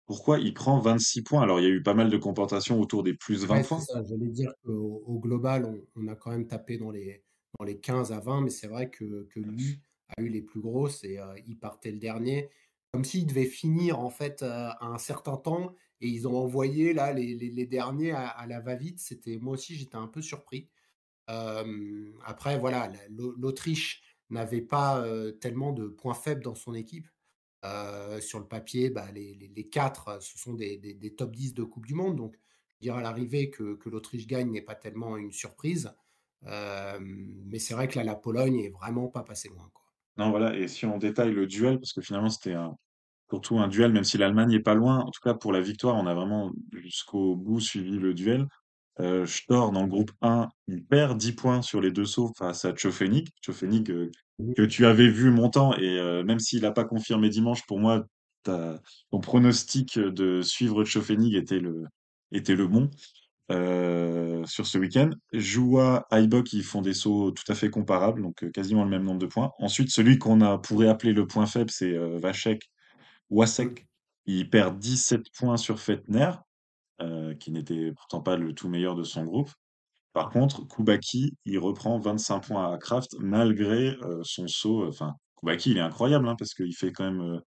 Speaker 2: pourquoi il prend 26 points? Alors, il y a eu pas mal de compensations autour des plus 20
Speaker 3: Ouais,
Speaker 2: points.
Speaker 3: j'allais dire qu'au au global, on on a quand même tapé dans les dans les 15 à 20, mais c'est vrai que que lui a eu les plus grosses et heu, il partait le dernier. Comme s'il devait finir, en fait, heu, à un certain temps et ils ont envoyé là les les les derniers à à la va-vite. C'était moi aussi, j'étais un peu surpris. Après voilà, la l'Au l'Autriche n'avait pas, heu, tellement de points faibles dans son équipe. Heu, sur le papier, bah, les les 4, ce sont des top 10 de coupe du monde, donc dire à l'arrivée que l'Autriche gagne n'est pas tellement une surprise. Hem, mais c'est vrai que là, la Pologne est vraiment pas passée loin.
Speaker 2: Non, voilà et si on détaille le duel, parce que finalement, c'était surtout un duel, même si l'Allemagne est pas loin, en tout cas pour la victoire, on a vraiment jusqu'au bout suivi le duel. Heu, Storr dans le groupe 1, il perd 10 points sur les 2 sauts face à. Tschofänig, heu,
Speaker 3: Mmh
Speaker 2: que tu avais vu montant et heu, même s'il a pas confirmé dimanche, pour moi, ton pronostic, de suivre Tschofänig était le était le bon, heu, sur ce week-end. Joua, Haibok, ils font des sauts tout à fait comparables, donc quasiment le même nombre de points. Ensuite, celui qu'on a pourrait appeler le point faible, c'est,
Speaker 3: mh.
Speaker 2: Wasek. Il perd 17 points sur Fettner, heu, qui n'était pourtant pas le tout meilleur de son groupe. Par contre, Koubaki, il reprend 25 points à Kraft malgré, heu, son saut, enfin, Koubaki, il est incroyable, hein, parce qu'il fait quand même,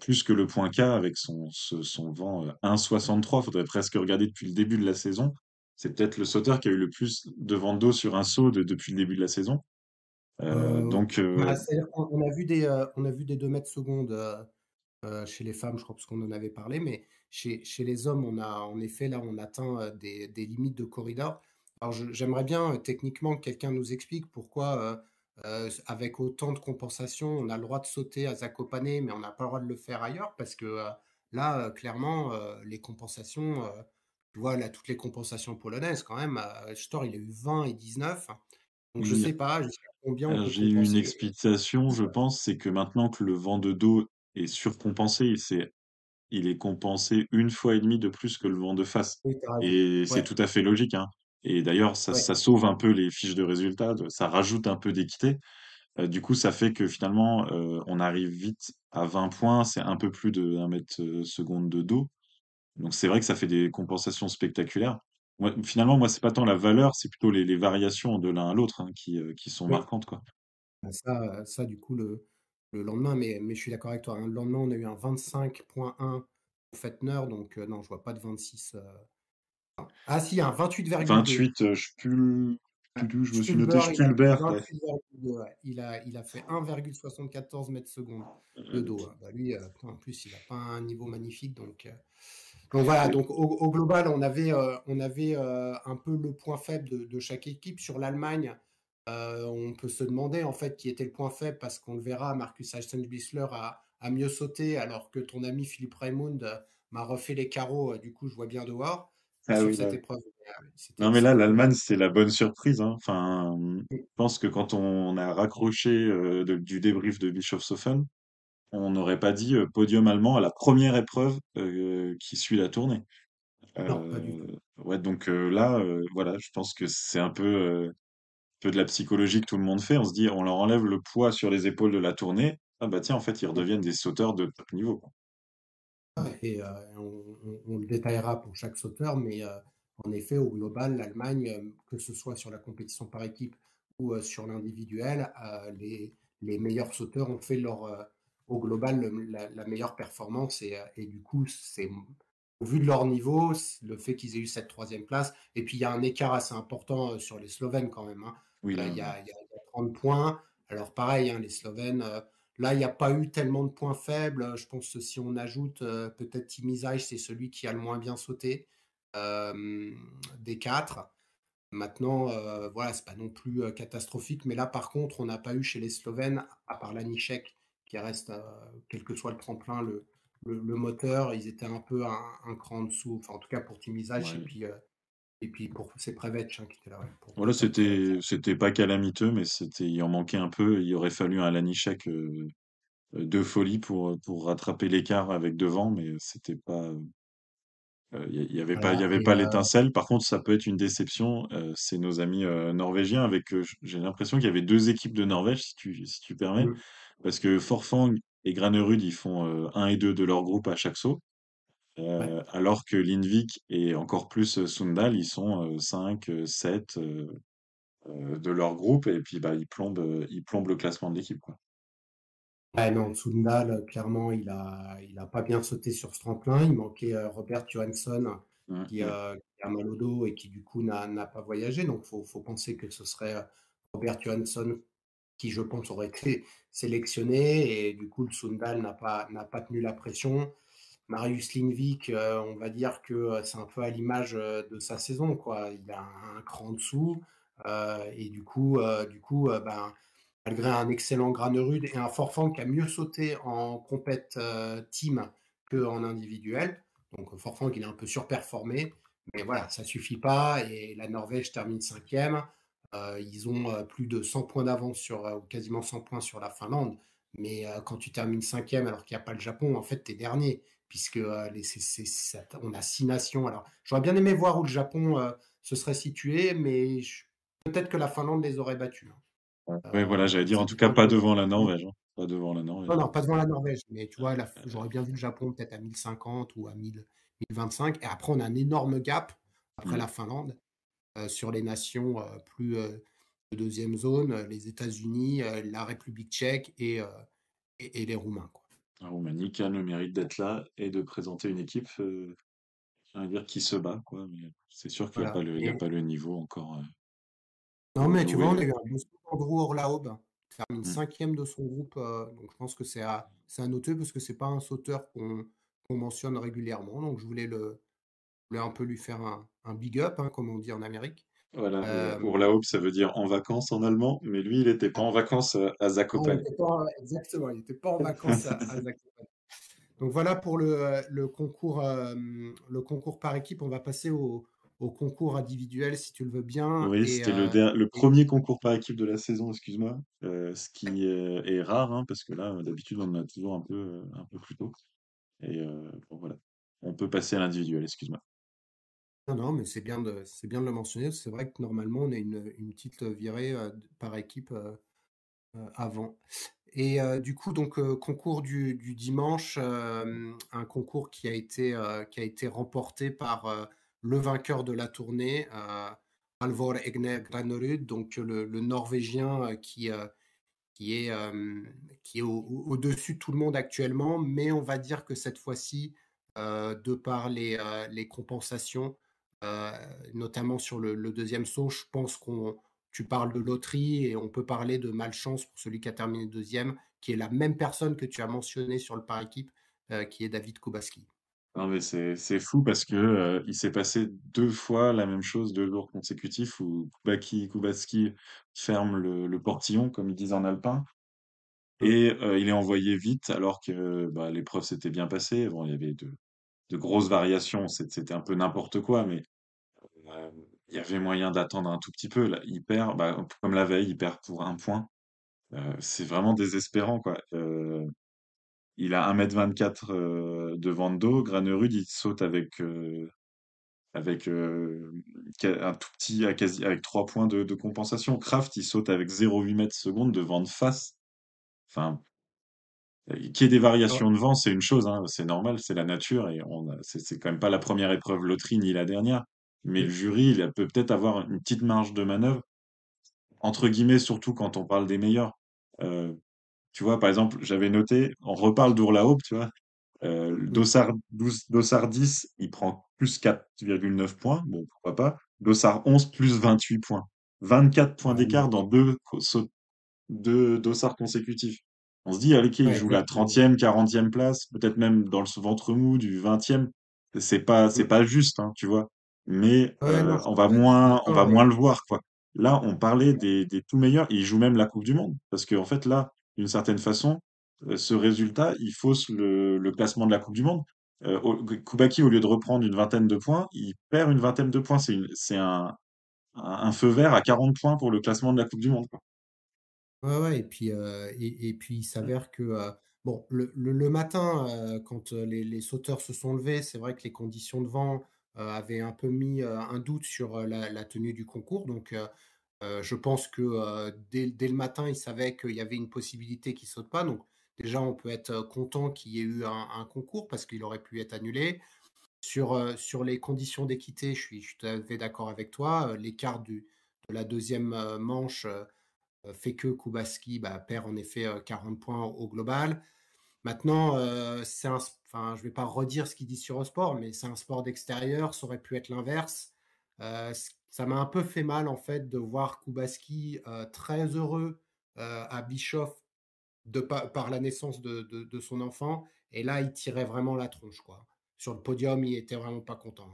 Speaker 2: plus que le point K avec son ce son vent, heu, 1,63. Faudrait presque regarder depuis le début de la saison. C'est peut-être le sauteur qui a eu le plus de vent d'eau sur un saut de depuis le début de la saison. Donc
Speaker 3: bah, on a vu des, on a vu des 2 mètres secondes, chez les femmes, je crois, parce qu'on en avait parlé, mais chez chez les hommes, on a en effet, là, on atteint, heu, des des limites de corridor. Alors j'aimerais bien, heu, techniquement que quelqu'un nous explique pourquoi, heu, avec autant de compensation, on a le droit de sauter à Zakopane, mais on n'a pas le droit de le faire ailleurs parce que, là, clairement, les compensations, tu vois, là, toutes les compensations polonaises quand même, heu, Storr, il a eu 20 et 19, donc je
Speaker 2: Oui,
Speaker 3: sais pas jusqu'à combien
Speaker 2: j'ai eu une explication, je pense, c'est que maintenant que le vent de dos est surcompensé, c'est il est compensé une fois et demie de plus que le vent de face
Speaker 3: Oui,
Speaker 2: et c'est tout à fait logique, hein et d'ailleurs ça
Speaker 3: ouais.
Speaker 2: ça sauve un peu les fiches de résultats, ça rajoute un peu d'équité. Heu, du coup, ça fait que finalement, heu, on arrive vite à 20 points, c'est un peu plus de 1 mètre, heu, seconde de dos. Donc c'est vrai que ça fait des compensations spectaculaires. Moi, finalement, moi, c'est pas tant la valeur, c'est plutôt les les variations de l'un à l'autre, hein, qui, sont marquantes, quoi.
Speaker 3: Bah, ça du coup le le lendemain, mais mais je suis d'accord avec toi, hein. Le lendemain, on a eu un 25.1 au Fetner, donc heu, non, je vois pas de 26, heu, ah si, un 28,2.
Speaker 2: 28, heu, Spul
Speaker 3: Ouais.
Speaker 2: Spulu, je me suis noté
Speaker 3: il a fait
Speaker 2: Spulbert, ouais.
Speaker 3: 28,2, ouais. Il a il a fait 1,74 mètres secondes de dos, hein. Bah, lui, heu, en plus, il a pas un niveau magnifique, donc donc voilà, donc au au global, on avait, on avait, un peu le point faible de de chaque équipe. Sur l'Allemagne, on peut se demander, en fait, qui était le point faible parce qu'on le verra, Marcus Eisenbichler a a mieux sauté alors que ton ami Philippe Raimund, heu, m'a refait les carreaux, du coup, je vois bien dehors,
Speaker 2: ah oui,
Speaker 3: cette épreuve.
Speaker 2: Non, mais là, l'Allemagne, c'est la bonne surprise, hein. Enfin, mmh, je pense que quand on a raccroché, de du débrief de Bischofshofen, on n'aurait pas dit, podium allemand à la première épreuve, qui suit la tournée.
Speaker 3: non, pas du tout.
Speaker 2: ouais, donc là, voilà, je pense que c'est un peu, peu de la psychologie que tout le monde fait. On se dit: «On leur enlève le poids sur les épaules de la tournée. Ah bah tiens, en fait, ils redeviennent des sauteurs de top niveau, quoi».
Speaker 3: Ouais et heu, on le détaillera pour chaque sauteur, mais heu, en effet, au global, l'Allemagne, hem, que ce soit sur la compétition par équipe ou sur l'individuel, les meilleurs sauteurs ont fait leur, au global, la meilleure performance et du coup, c'est au vu de leur niveau, le fait qu'ils aient eu cette troisième place et puis il y a un écart assez important, sur les Slovènes quand même, hein.
Speaker 2: Oui, là,
Speaker 3: il y a il y a il y a 30 points. Alors pareil, hein, les Slovènes, heu Là, il n'y a pas eu tellement de points faibles. Je pense que si on ajoute, heu, peut-être Timizaj, c'est celui qui a le moins bien sauté, hem, des 4. Maintenant, voilà, c'est pas non plus, catastrophique, mais là, par contre, on n'a pas eu chez les Slovènes, à part Lanišek qui reste, quel que soit le tremplin, le le le moteur, ils étaient un peu un un cran en dessous, enfin, en tout cas pour Timizaj et
Speaker 2: Ouais.
Speaker 3: puis, heu et puis pour c'est Prevec, hein, qui était là, ouais, pour
Speaker 2: Voilà, c'était c'était pas calamiteux, mais c'était il en manquait un peu. Il aurait fallu un Lanišek, heu, heu, de folie pour, pour rattraper l'écart avec devant, mais c'était pas, Heu, il y il y avait pas il y
Speaker 3: voilà
Speaker 2: avait pas l'étincelle. Par contre, ça peut être une déception, c'est nos amis, norvégiens avec, j'ai l'impression qu'il y avait 2 équipes de Norvège, si tu si tu permets.
Speaker 3: mmh,
Speaker 2: Parce que Forfang et Granerud, ils font, 1 et 2 de leur groupe à chaque saut,
Speaker 3: ouais.
Speaker 2: heu, alors que Lindvik et encore plus, heu, Sundal, ils sont, heu, 5, heu, 7, heu heu, de leur groupe et puis, bah, ils plombent, ils plombent le classement de l'équipe, quoi.
Speaker 3: Ouais, non, Sundal, clairement, il a il a pas bien sauté sur ce tremplin. Il manquait, Robert Johansson
Speaker 2: Mmh,
Speaker 3: qui, heu, qui a mal au dos et qui du coup n'a n'a pas voyagé. Donc faut faut penser que ce serait, Robert Johansson qui, je pense, aurait été sélectionné et du coup, le Sundal n'a pas n'a pas tenu la pression. Marius Lindvik, heu, on va dire que, heu, c'est un peu à l'image, heu, de sa saison, quoi. Il a un cran dessous, et du coup, du coup, ben, malgré un excellent Granerud et un Forfang qui a mieux sauté en compète, team qu'en individuel. Donc Forfang, il a un peu surperformé, mais voilà, ça suffit pas et la Norvège termine 5e. Heu, ils ont, plus de 100 points d'avance sur, ou quasiment 100 points sur la Finlande. Mais, quand tu termines 5e alors qu'il y a pas le Japon, en fait, tu es dernier puisque, les ça on a 6 nations. Alors, j'aurais bien aimé voir où le Japon, heu, se serait situé, mais peut-être que la Finlande les aurait battus, hein.
Speaker 2: Ouais. Ouais, voilà, j'allais dire, en tout cas, pas devant la Norvège, hein. Pas devant la
Speaker 3: non,
Speaker 2: Norvège.
Speaker 3: non, pas devant la Norvège, mais tu vois, j'aurais bien vu le Japon peut-être à 1050 ou à 1000 1025 et après on a un énorme gap après
Speaker 2: Mmh.
Speaker 3: la Finlande, sur les nations, plus, de 2 zone, les États-Unis, la République tchèque et heu et et les Roumains, quoi.
Speaker 2: La Roumanie qui a le mérite d'être là et de présenter une équipe, de dire qui se bat quoi, mais c'est sûr qu'il y a pas
Speaker 3: Voilà
Speaker 2: le a pas niveau encore, heu,
Speaker 3: Non, mais tu vois, on a eu un Orlaub, qui termine
Speaker 2: mmh.
Speaker 3: 5e de son groupe, heu, donc je pense que c'est à c'est à noter parce que c'est pas un sauteur qu'on qu'on mentionne régulièrement, donc je voulais le je voulais un peu lui faire un un big up, hein, comme on dit en Amérique
Speaker 2: Voilà,
Speaker 3: Euh,
Speaker 2: Urlaub, ça veut dire en vacances en allemand, mais lui, il était pas en vacances à Zakopane.
Speaker 3: pas, exactement, il n'était pas en vacances à, à Zakopane. Donc voilà pour le, le concours, euh, le concours par équipe. On va passer au, au concours individuel si tu le veux bien.
Speaker 2: Oui, c'était le,
Speaker 3: euh,
Speaker 2: der- le
Speaker 3: et-
Speaker 2: premier concours par équipe de la saison, excuse-moi, euh, ce qui euh, est rare, hein, parce que là, euh, d'habitude, on en a toujours un peu, euh, un peu plus tôt. Et euh, bon, voilà, on peut passer à l'individuel, excuse-moi.
Speaker 3: Non, non, mais c'est bien de, bien de le mentionner. C'est vrai que normalement, on a une, une petite virée euh, par équipe euh, euh, avant. Et du coup, donc concours du, du dimanche, un concours qui a été, qui a été remporté par le vainqueur de la tournée, Alvor Egner Granerud, donc le, le Norvégien qui, qui est, qui est au- au- au-dessus de tout le monde actuellement, mais on va dire que cette fois-ci, de par les, les compensations, notamment sur le, le deuxième saut, je pense qu'on tu parles de loterie et on peut parler de malchance pour celui qui a terminé deuxième, qui est la même personne que tu as mentionné sur le par équipe, euh, qui est David Kubaski.
Speaker 2: Non, mais c'est, c'est fou parce que euh, il s'est passé deux fois la même chose, deux jours consécutifs, où Kubaki, Kubatski ferme le, le portillon, comme ils disent en alpin,
Speaker 3: Mm.
Speaker 2: et euh, il est envoyé vite alors que bah, l'épreuve s'était bien passée. Bon, il y avait de, de grosses variations, c'était un peu n'importe quoi, mais euh, il y avait moyen d'attendre un tout petit peu. Là, il perd, bah, comme la veille, il perd pour un point. Euh, c'est vraiment désespérant, quoi. Euh, il a 1m24 euh, de vent d'eau. Granerud, il saute avec, euh, avec euh, ca- un tout petit, à quasi, avec 3 points de, de compensation. Kraft, il saute avec 0,8 mètres secondes de vent de face. Enfin, qu'il y ait des variations de vent, c'est une chose, hein, c'est normal, c'est la nature et on a- c'est c'est quand même pas la première épreuve loterie ni la dernière. Mais le jury, il a- peut peut-être avoir une petite marge de manœuvre, entre guillemets, surtout quand on parle des meilleurs. Euh, tu vois, par exemple, j'avais noté, on reparle d'Ourlaub, tu vois, euh,
Speaker 3: mm.
Speaker 2: Dossard 12, Dossard 10, il prend plus 4,9 points, bon, pourquoi pas. Dossard 11, plus 28 points. 24 points d'écart dans deux, deux dossards consécutifs. On se dit, allez, ok, il
Speaker 3: Ouais,
Speaker 2: joue la
Speaker 3: exactement.
Speaker 2: 30e, 40e place, peut-être même dans le ventre mou du 20e. C'est pas, c'est
Speaker 3: Mm.
Speaker 2: pas juste, hein, tu vois. Mais
Speaker 3: Ouais, non,
Speaker 2: euh, on va moins, on va
Speaker 3: d'accord.
Speaker 2: moins le voir, quoi. Là, on parlait des, des tout meilleurs. et Ils jouent même la Coupe du Monde. Parce qu'en fait, là, d'une certaine façon, euh, ce résultat, il fausse le, le classement de la Coupe du Monde. Euh, au- Koubaki, au lieu de reprendre une vingtaine de points, il perd une vingtaine de points. C'est une, c'est un, un, un feu vert à 40 points pour le classement de la Coupe du Monde, quoi.
Speaker 3: Ouais, ouais, et puis, euh, et, et puis il s'avère que, euh, bon, le, le, le matin, euh, quand euh, les, les sauteurs se sont levés, c'est vrai que les conditions de vent euh, avaient un peu mis euh, un doute sur euh, la, tenue du concours. Donc, je pense que dès, le matin, ils savaient qu'il y avait une possibilité qu'ils ne sautent pas. Donc, déjà, on peut être content qu'il y ait eu un, concours parce qu'il aurait pu être annulé. Sur, les conditions d'équité, je suis, tout à fait d'accord avec toi. L'écart de la deuxième manche. fait que Kubaski bah, perd en effet euh, 40 points au global. Maintenant, c'est un, enfin, je ne vais pas redire ce qu'il dit sur Eurosport, mais c'est un sport d'extérieur, ça aurait pu être l'inverse. Euh, ça m'a un peu fait mal en fait de voir Kubaski euh, très heureux euh, à Bischoff de par la naissance de, son enfant, et là il tirait vraiment la tronche quoi. Sur le podium, il était vraiment pas content.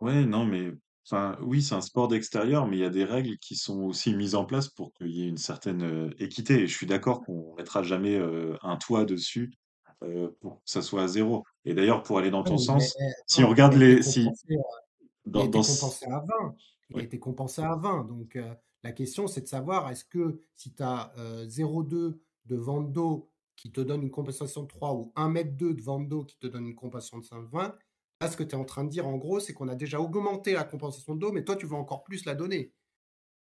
Speaker 3: Hein.
Speaker 2: Non, mais enfin, oui, c'est un sport d'extérieur, mais il y a des règles qui sont aussi mises en place pour qu'il y ait une certaine équité. Et je suis d'accord qu'on mettra jamais un toit dessus euh, pour que ça soit à zéro. Et d'ailleurs, pour aller dans ton sens,
Speaker 3: mais,
Speaker 2: si on regarde les, si
Speaker 3: compensé Il a
Speaker 2: dans,
Speaker 3: été
Speaker 2: dans,
Speaker 3: compensé à 20. Il a
Speaker 2: oui,
Speaker 3: été compensé à 20. Donc, euh, la question, c'est de savoir est-ce que si tu as euh, 0,2 de vente d'eau qui te donne une compensation de 3 ou 1 mètre 2 de vente d'eau qui te donne une compensation de 20, là, ce que tu es en train de dire, en gros, c'est qu'on a déjà augmenté la compensation d'eau, mais toi, tu veux encore plus la donner.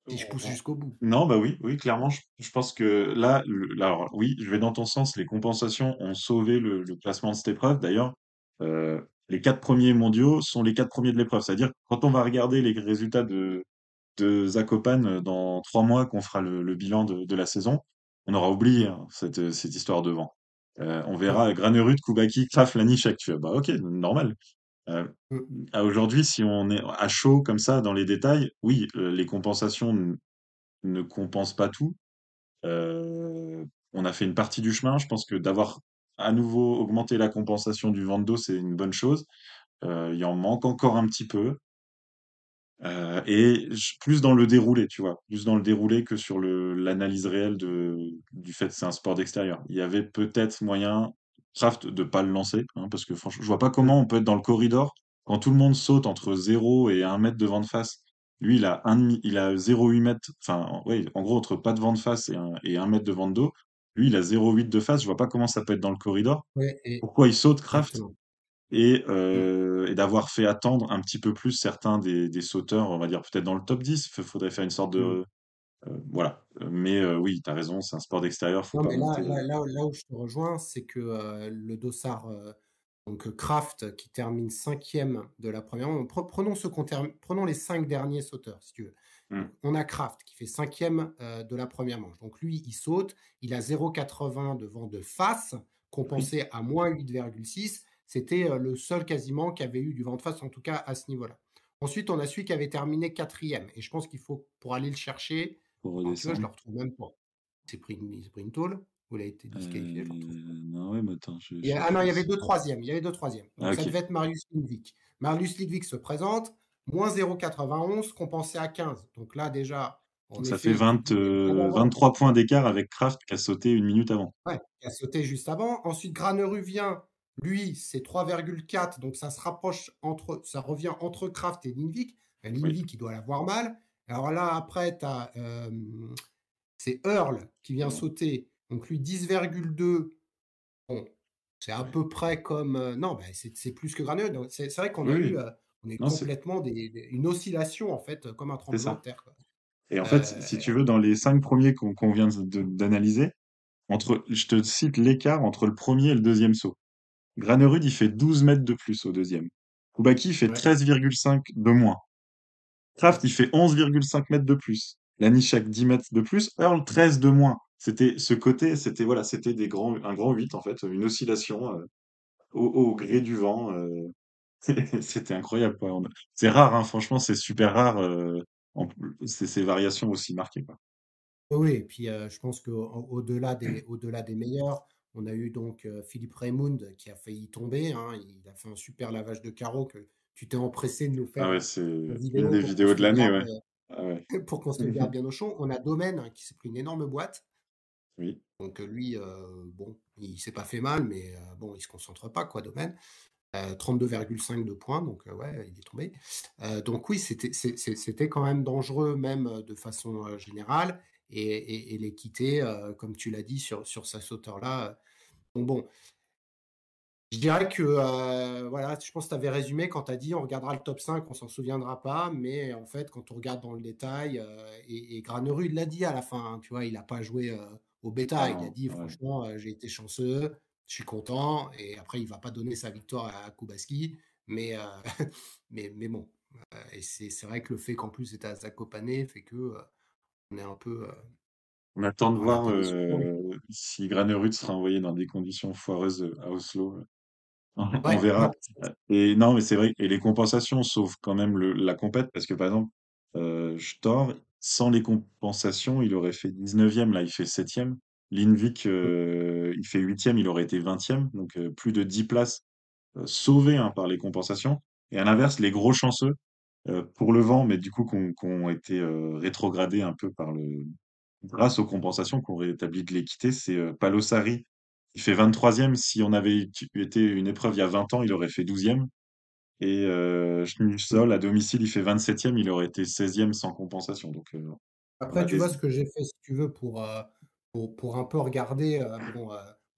Speaker 3: Si je pousse jusqu'au bout.
Speaker 2: Non, bah oui, oui, clairement, je, je pense que là, le- là, alors, oui, je vais dans ton sens, les compensations ont sauvé le, le classement de cette épreuve. D'ailleurs, euh, les quatre premiers mondiaux sont les quatre premiers de l'épreuve. C'est-à-dire, quand on va regarder les résultats de, de Zakopane euh, dans trois mois, qu'on fera le, le bilan de, de la saison, on aura oublié hein, cette, cette histoire de vent. Euh, on verra Granerud, Koubaki, Kraf, Lanichek. Tu fais, bah ok, normal. Euh,
Speaker 3: mm.
Speaker 2: à aujourd'hui, si on est à chaud comme ça dans les détails, oui, les compensations ne compense pas tout. Euh, on a fait une partie du chemin. Je pense que d'avoir à nouveau augmenté la compensation du vent d'eau, c'est une bonne chose. Euh, il en manque encore un petit peu. Et plus dans le déroulé, tu vois, plus dans le déroulé que sur l'analyse réelle de du fait que c'est un sport d'extérieur. Il y avait peut-être moyen, Kraft, de pas le lancer, hein, parce que franchement, je vois pas comment on peut être dans le corridor quand tout le monde saute entre zéro et un mètre de vent de face. Lui, il a un demi, il a 0,8 mètres, enfin, en- ouais, en gros, entre pas de vent de face et un, et un mètre de vent de dos. Lui, il a 0,8 de face. Je vois pas comment ça peut être dans le corridor.
Speaker 3: Ouais, et
Speaker 2: Pourquoi il saute, Kraft?
Speaker 3: exactement.
Speaker 2: et,
Speaker 3: Mm.
Speaker 2: euh, et d'avoir fait attendre un petit peu plus certains des, des sauteurs, on va dire peut-être dans le top 10. Il faudrait faire une sorte de. Euh, voilà. Euh, Mais euh, oui, tu as raison, c'est un sport d'extérieur, faut
Speaker 3: Non,
Speaker 2: pas
Speaker 3: mais là,
Speaker 2: monter.
Speaker 3: là, là, là où je te rejoins, c'est que le dossard, donc Kraft, qui termine cinquième de la première, pre- prenons, termine- les cinq derniers sauteurs, si tu veux.
Speaker 2: Hmm.
Speaker 3: On a Kraft qui fait cinquième euh, de la première manche. Donc lui, il saute, il a 0,80 de vent de face, compensé à moins 8,6. C'était euh, le seul quasiment qui avait eu du vent de face, en tout cas à ce niveau-là. Ensuite, on a celui qui avait terminé quatrième. Et je pense qu'il faut, pour aller le chercher,
Speaker 2: Pour
Speaker 3: alors, tu vois, je le
Speaker 2: redescendre.
Speaker 3: retrouve même pas. Il s'est pris pris une tôle ou il a été disqualifié, je le retrouve pas.
Speaker 2: Euh, non, ouais, mais attends, je
Speaker 3: Il y a- ah non, il y avait deux troisièmes. Il y avait deux troisièmes. Donc
Speaker 2: Ah,
Speaker 3: ça
Speaker 2: ok.
Speaker 3: devait être Marius Lidvik. Marius Lidvik se présente, moins 0,91 compensé à 15. Donc là, déjà,
Speaker 2: Donc ça fait
Speaker 3: il te
Speaker 2: 20,
Speaker 3: dit, il y a bien
Speaker 2: euh,
Speaker 3: d'avance.
Speaker 2: 23 points d'écart avec Kraft qui a sauté une minute avant.
Speaker 3: Ouais, qui a sauté juste avant. Ensuite, Graneru vient. Lui, c'est 3,4. Donc ça se rapproche entre. Ça revient entre Kraft et Linvik.
Speaker 2: Oui.
Speaker 3: Linvik, il doit l'avoir mal. Alors là, après, tu as. c'est Earl qui vient
Speaker 2: Ouais.
Speaker 3: sauter. Donc lui, 10,2. Bon, c'est à peu près comme. euh, non, bah, c'est plus que. Donc c'est vrai qu'on a
Speaker 2: oui.
Speaker 3: eu. euh, on est
Speaker 2: Non, c'est
Speaker 3: complètement des, des- une oscillation, en fait, comme un tremblement de terre. quoi.
Speaker 2: Et en fait,
Speaker 3: Euh,
Speaker 2: si tu veux, dans les cinq premiers qu'on vient d'analyser, entre, je te cite l'écart entre le premier et le deuxième saut. Granerud, il fait 12 mètres de plus au deuxième. Koubaki, il fait
Speaker 3: ouais,
Speaker 2: 13,5 de moins. Kraft, il fait 11,5 mètres de plus. Lanichak, 10 mètres de plus. Earl, 13 de moins. C'était ce côté, c'était voilà, c'était des grands, un grand 8 en fait, une oscillation euh, au, au gré du vent. euh, c'était incroyable C'est rare, hein, franchement, c'est super rare. euh, ces variations aussi marquées quoi.
Speaker 3: Oui, et puis je pense qu'au-delà des, au-delà des meilleurs, on a eu donc Philippe Raymond qui a failli tomber. hein. il a fait un super lavage de carreau que tu t'es empressé de nous
Speaker 2: Ah ouais,
Speaker 3: faire
Speaker 2: c'est
Speaker 3: une
Speaker 2: des vidéos de l'année, ouais. Ah ouais.
Speaker 3: euh, pour qu'on se garde bien au chaud. On a Domaine hein, qui s'est pris une énorme boîte.
Speaker 2: Oui.
Speaker 3: Donc euh, lui, euh, bon, il s'est pas fait mal, mais euh, bon, il se concentre pas, quoi, Domaine. Euh, 32,5 de points, donc ouais, il est tombé. Donc oui, c'était quand même dangereux, même de façon générale. Et, et- et l'équité, comme tu l'as dit, sur, sur sa sauteur-là. bon, bon, je dirais que, euh, voilà, je pense que tu avais résumé quand tu as dit on regardera le top 5, on s'en souviendra pas, mais en fait, quand on regarde dans le détail, euh, et, et Granerud l'a dit à la fin, hein, tu vois, il n'a pas joué euh, au bêta,
Speaker 2: Ah
Speaker 3: il a dit
Speaker 2: ouais.
Speaker 3: franchement, j'ai été chanceux, je suis content, et après, il va pas donner sa victoire à Kubaski, mais, mais, mais bon, et c'est c'est vrai que le fait qu'en plus c'était à Zakopane fait que on est un peu,
Speaker 2: On attend de
Speaker 3: on
Speaker 2: voir si Granerud sera envoyé dans des conditions foireuses à Oslo. On on verra.
Speaker 3: non,
Speaker 2: Et non, mais c'est vrai. Et les compensations, sauf quand même le, la compète, parce que par exemple, euh, Stor, sans les compensations, il aurait fait 19e, là, il fait 7e. Linvik, euh, il fait 8e, il aurait été 20e. Donc euh, plus de 10 places euh, sauvées hein, par les compensations. Et à l'inverse, les gros chanceux, euh, pour le vent, mais du coup, qui ont, qui ont été euh, rétrogradés un peu par le, grâce aux compensations qu'on rétablit de l'équité, c'est euh, Palosari il fait 23e. Si on avait été une épreuve il y a 20 ans, il aurait fait 12e. Et euh, Schneefsol, à domicile, il fait 27e. Il aurait été 16e sans compensation. Donc, euh,
Speaker 3: Après, tu
Speaker 2: des...
Speaker 3: vois ce que j'ai fait, si tu veux, pour, euh, pour, pour un peu regarder. euh, bon,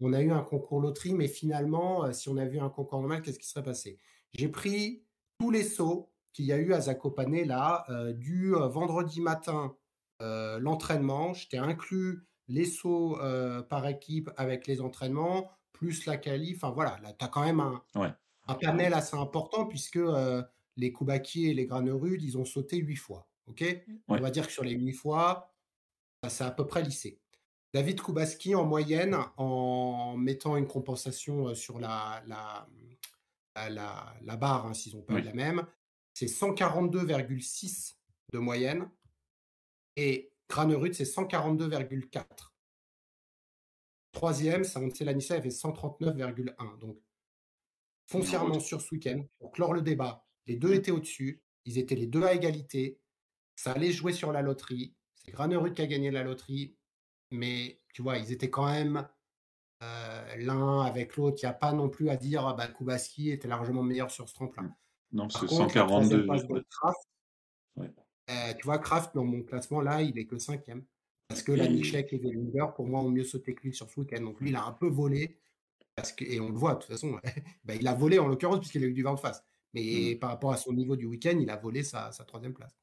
Speaker 3: on a eu un concours loterie, mais finalement, si on avait eu un concours normal, qu'est-ce qui serait passé? J'ai pris tous les sauts qu'il y a eu à Zakopane, là, du vendredi matin, l'entraînement. Je t'ai inclus les sauts euh, par équipe avec les entraînements, plus la qualif. Enfin, voilà, là, tu as quand même un,
Speaker 2: Ouais.
Speaker 3: un panel assez important, puisque euh, les Koubaki et les Granerudes, ils ont sauté huit fois. OK? On
Speaker 2: Ouais.
Speaker 3: va dire que sur les huit fois, ça c'est à peu près lissé. David Kubaski, en moyenne, en mettant une compensation euh, sur la, la, la, la- la barre, hein, s'ils n'ont pas eu la même, c'est 142,6 de moyenne. Et Granerud, c'est 142,4. Troisième, c'est Lanissa, elle fait 139,1. Donc, foncièrement sur ce week-end, pour clore le débat, les deux
Speaker 2: Mm.
Speaker 3: étaient au-dessus. ils étaient les deux à égalité. Ça allait jouer sur la loterie. C'est Granerud qui a gagné la loterie. Mais tu vois, ils étaient quand même euh, l'un avec l'autre. Il n'y a pas non plus à dire ah bah, Kubaski était largement meilleur sur ce tremplin.
Speaker 2: Non,
Speaker 3: Par
Speaker 2: que
Speaker 3: contre, la
Speaker 2: 142.
Speaker 3: troisième place de Kraft,
Speaker 2: Ouais.
Speaker 3: Euh, tu vois, Kraft, dans mon classement, là, il est que cinquième. Parce que la
Speaker 2: Et-
Speaker 3: Nichlek et Wellinger, pour moi, ont mieux sauté que lui sur ce week-end. Donc lui, il a un peu volé. Parce que, et on le voit, de toute façon, bah, il a volé en l'occurrence, puisqu'il a eu du vent de face. Mais par rapport à son niveau du week-end, il a volé sa, sa troisième place.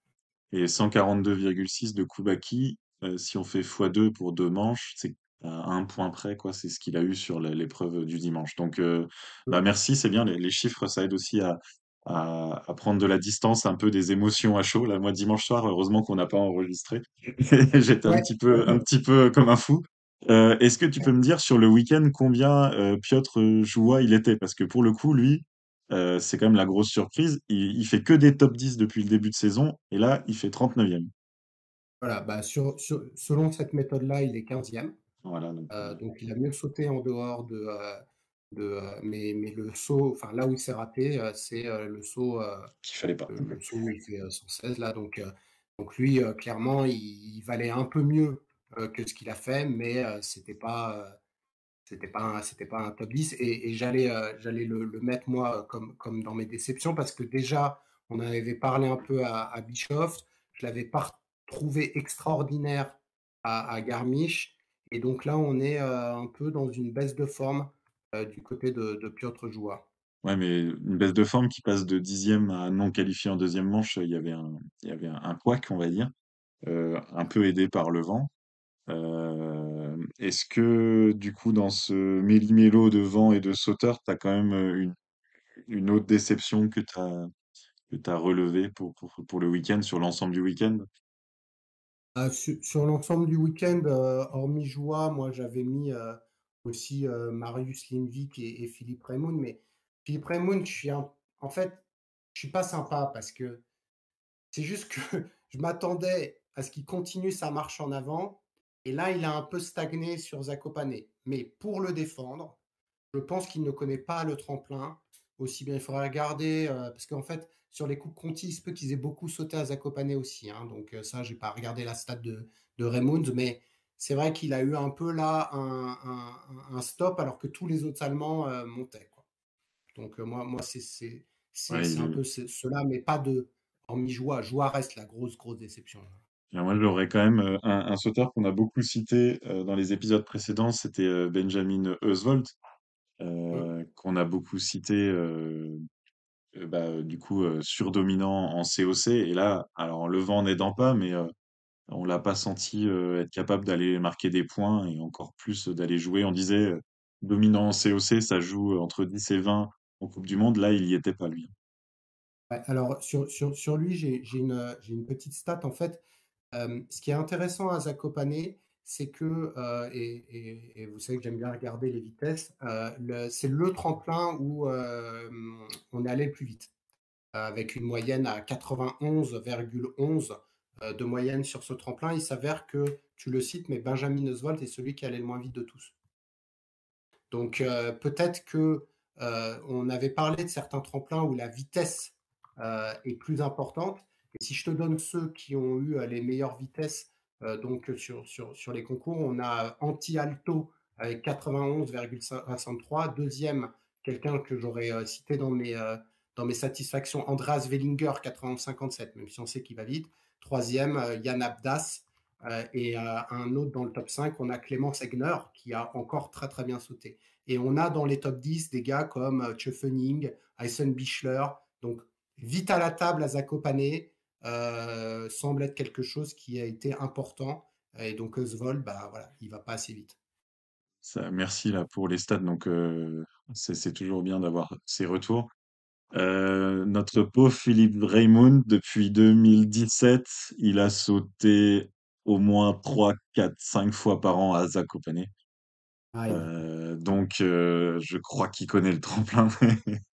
Speaker 2: Et 142,6 de Kubaki, euh, si on fait x2 pour deux manches, c'est à un point près, quoi. C'est ce qu'il a eu sur l'épreuve du dimanche. Donc, euh, bah merci, c'est bien. Les, les chiffres, ça aide aussi à, à, à prendre de la distance, un peu des émotions à chaud. Là, moi, dimanche soir, heureusement qu'on n'a pas enregistré. J'étais un petit peu, un petit peu comme un fou. Euh, est-ce que tu peux me dire sur le week-end combien euh, Piotr Joua il était? Parce que pour le coup, lui, euh, c'est quand même la grosse surprise. Il, il fait que des top 10 depuis le début de saison, et là, il fait 39e.
Speaker 3: Voilà, bah, sur, sur- selon cette méthode-là, il est 15e.
Speaker 2: Voilà, donc,
Speaker 3: Euh, donc il a mieux sauté en dehors de. Euh, mais, mais le saut, enfin là où il s'est raté, euh, c'est euh, le saut,
Speaker 2: qu'il fallait pas.
Speaker 3: le, le saut où il fait euh, 116 là. Donc, donc lui, clairement, il, il valait un peu mieux que ce qu'il a fait, mais c'était pas. c'était pas un, c'était pas un top 10 et, et j'allais j'allais le, le mettre moi comme, comme dans mes déceptions parce que déjà on avait parlé un peu à, à Bischoff je l'avais pas trouvé extraordinaire à, à Garmisch et donc là on est un peu dans une baisse de forme euh, du côté de, de Piotr Joua
Speaker 2: Ouais, mais une baisse de forme qui passe de dixième à non qualifié en deuxième manche, il y avait un, il y avait un, un couac, on va dire, euh, un peu aidé par le vent. Euh, est-ce que, du coup, dans ce méli-mélo de vent et de sauteur, tu as quand même une, une autre déception que tu as, que tu relevé pour, pour, pour le week-end, sur l'ensemble du week-end?
Speaker 3: Euh, sur, sur l'ensemble du week-end, hormis Joie, moi j'avais mis aussi Marius Lindvik et, Philippe Raymond. Mais Philippe Raymond, je suis un- en fait, je suis pas sympa parce que c'est juste que je m'attendais à ce qu'il continue sa marche en avant. Et là, il a un peu stagné sur Zakopane. Mais pour le défendre, je pense qu'il ne connaît pas le tremplin aussi bien. Il faudrait regarder, parce qu'en fait, sur les coupes Conti, il se peut qu'ils aient beaucoup sauté à Zakopane aussi. hein. donc ça, j'ai pas regardé la stat de, de Raymond, mais c'est vrai qu'il a eu un peu là un, un- un stop alors que tous les autres Allemands euh, montaient. quoi. Donc euh, moi, moi c'est
Speaker 2: Ouais,
Speaker 3: un peu ce- cela, mais pas de hormis Joie. Joie reste la grosse, grosse déception.
Speaker 2: Moi, j'aurais quand même euh, un, un sauteur qu'on a beaucoup cité dans les épisodes précédents, c'était Benjamin Eusvold, euh, qu'on a beaucoup cité, bah, du coup, surdominant en COC. Et là, alors le vent n'aidant pas, mais on l'a pas senti euh, être capable d'aller marquer des points et encore plus euh, d'aller jouer. On disait euh, dominant en COC, ça joue entre 10 et 20 en Coupe du Monde. Là, il y était pas, lui.
Speaker 3: Alors sur, sur, sur lui, j'ai une, une petite stat en fait. Euh, ce qui est intéressant à Zakopane, c'est que, euh, et, et- vous savez que j'aime bien regarder les vitesses, euh, c'est le tremplin où euh, on est allé le plus vite, euh, avec une moyenne à 91,11 euh, de moyenne sur ce tremplin. Il s'avère que, tu le cites, mais Benjamin Oswald est celui qui allait le moins vite de tous. Donc euh, peut-être que euh, on avait parlé de certains tremplins où la vitesse euh, est plus importante. Et si je te donne ceux qui ont eu euh, les meilleures vitesses euh, donc sur, sur, sur les concours, on a Anti-Alto avec 91,63. Deuxième, quelqu'un que j'aurais euh, cité dans mes, euh, dans mes satisfactions, Andreas Wellinger, 91,57, même si on sait qu'il va vite. Troisième, euh, Yann Abdas. Euh, et euh, un autre dans le top 5, on a Clément Segner qui a encore très très bien sauté. Et on a dans les top 10 des gars comme euh, Tschöfening, Eisen Bichler. Donc, vite à la table à Zakopane semble être quelque chose qui a été important. Et donc, Oswald, bah, voilà, il va pas assez vite.
Speaker 2: Merci là pour les stats. Donc, c'est toujours bien d'avoir ces retours. Euh, notre pauvre Philippe Raymond, depuis 2017, il a sauté au moins 3, 4, 5 fois par an à Zakopane.
Speaker 3: Ah, il-
Speaker 2: Euh, donc, euh, je crois qu'il connaît le tremplin.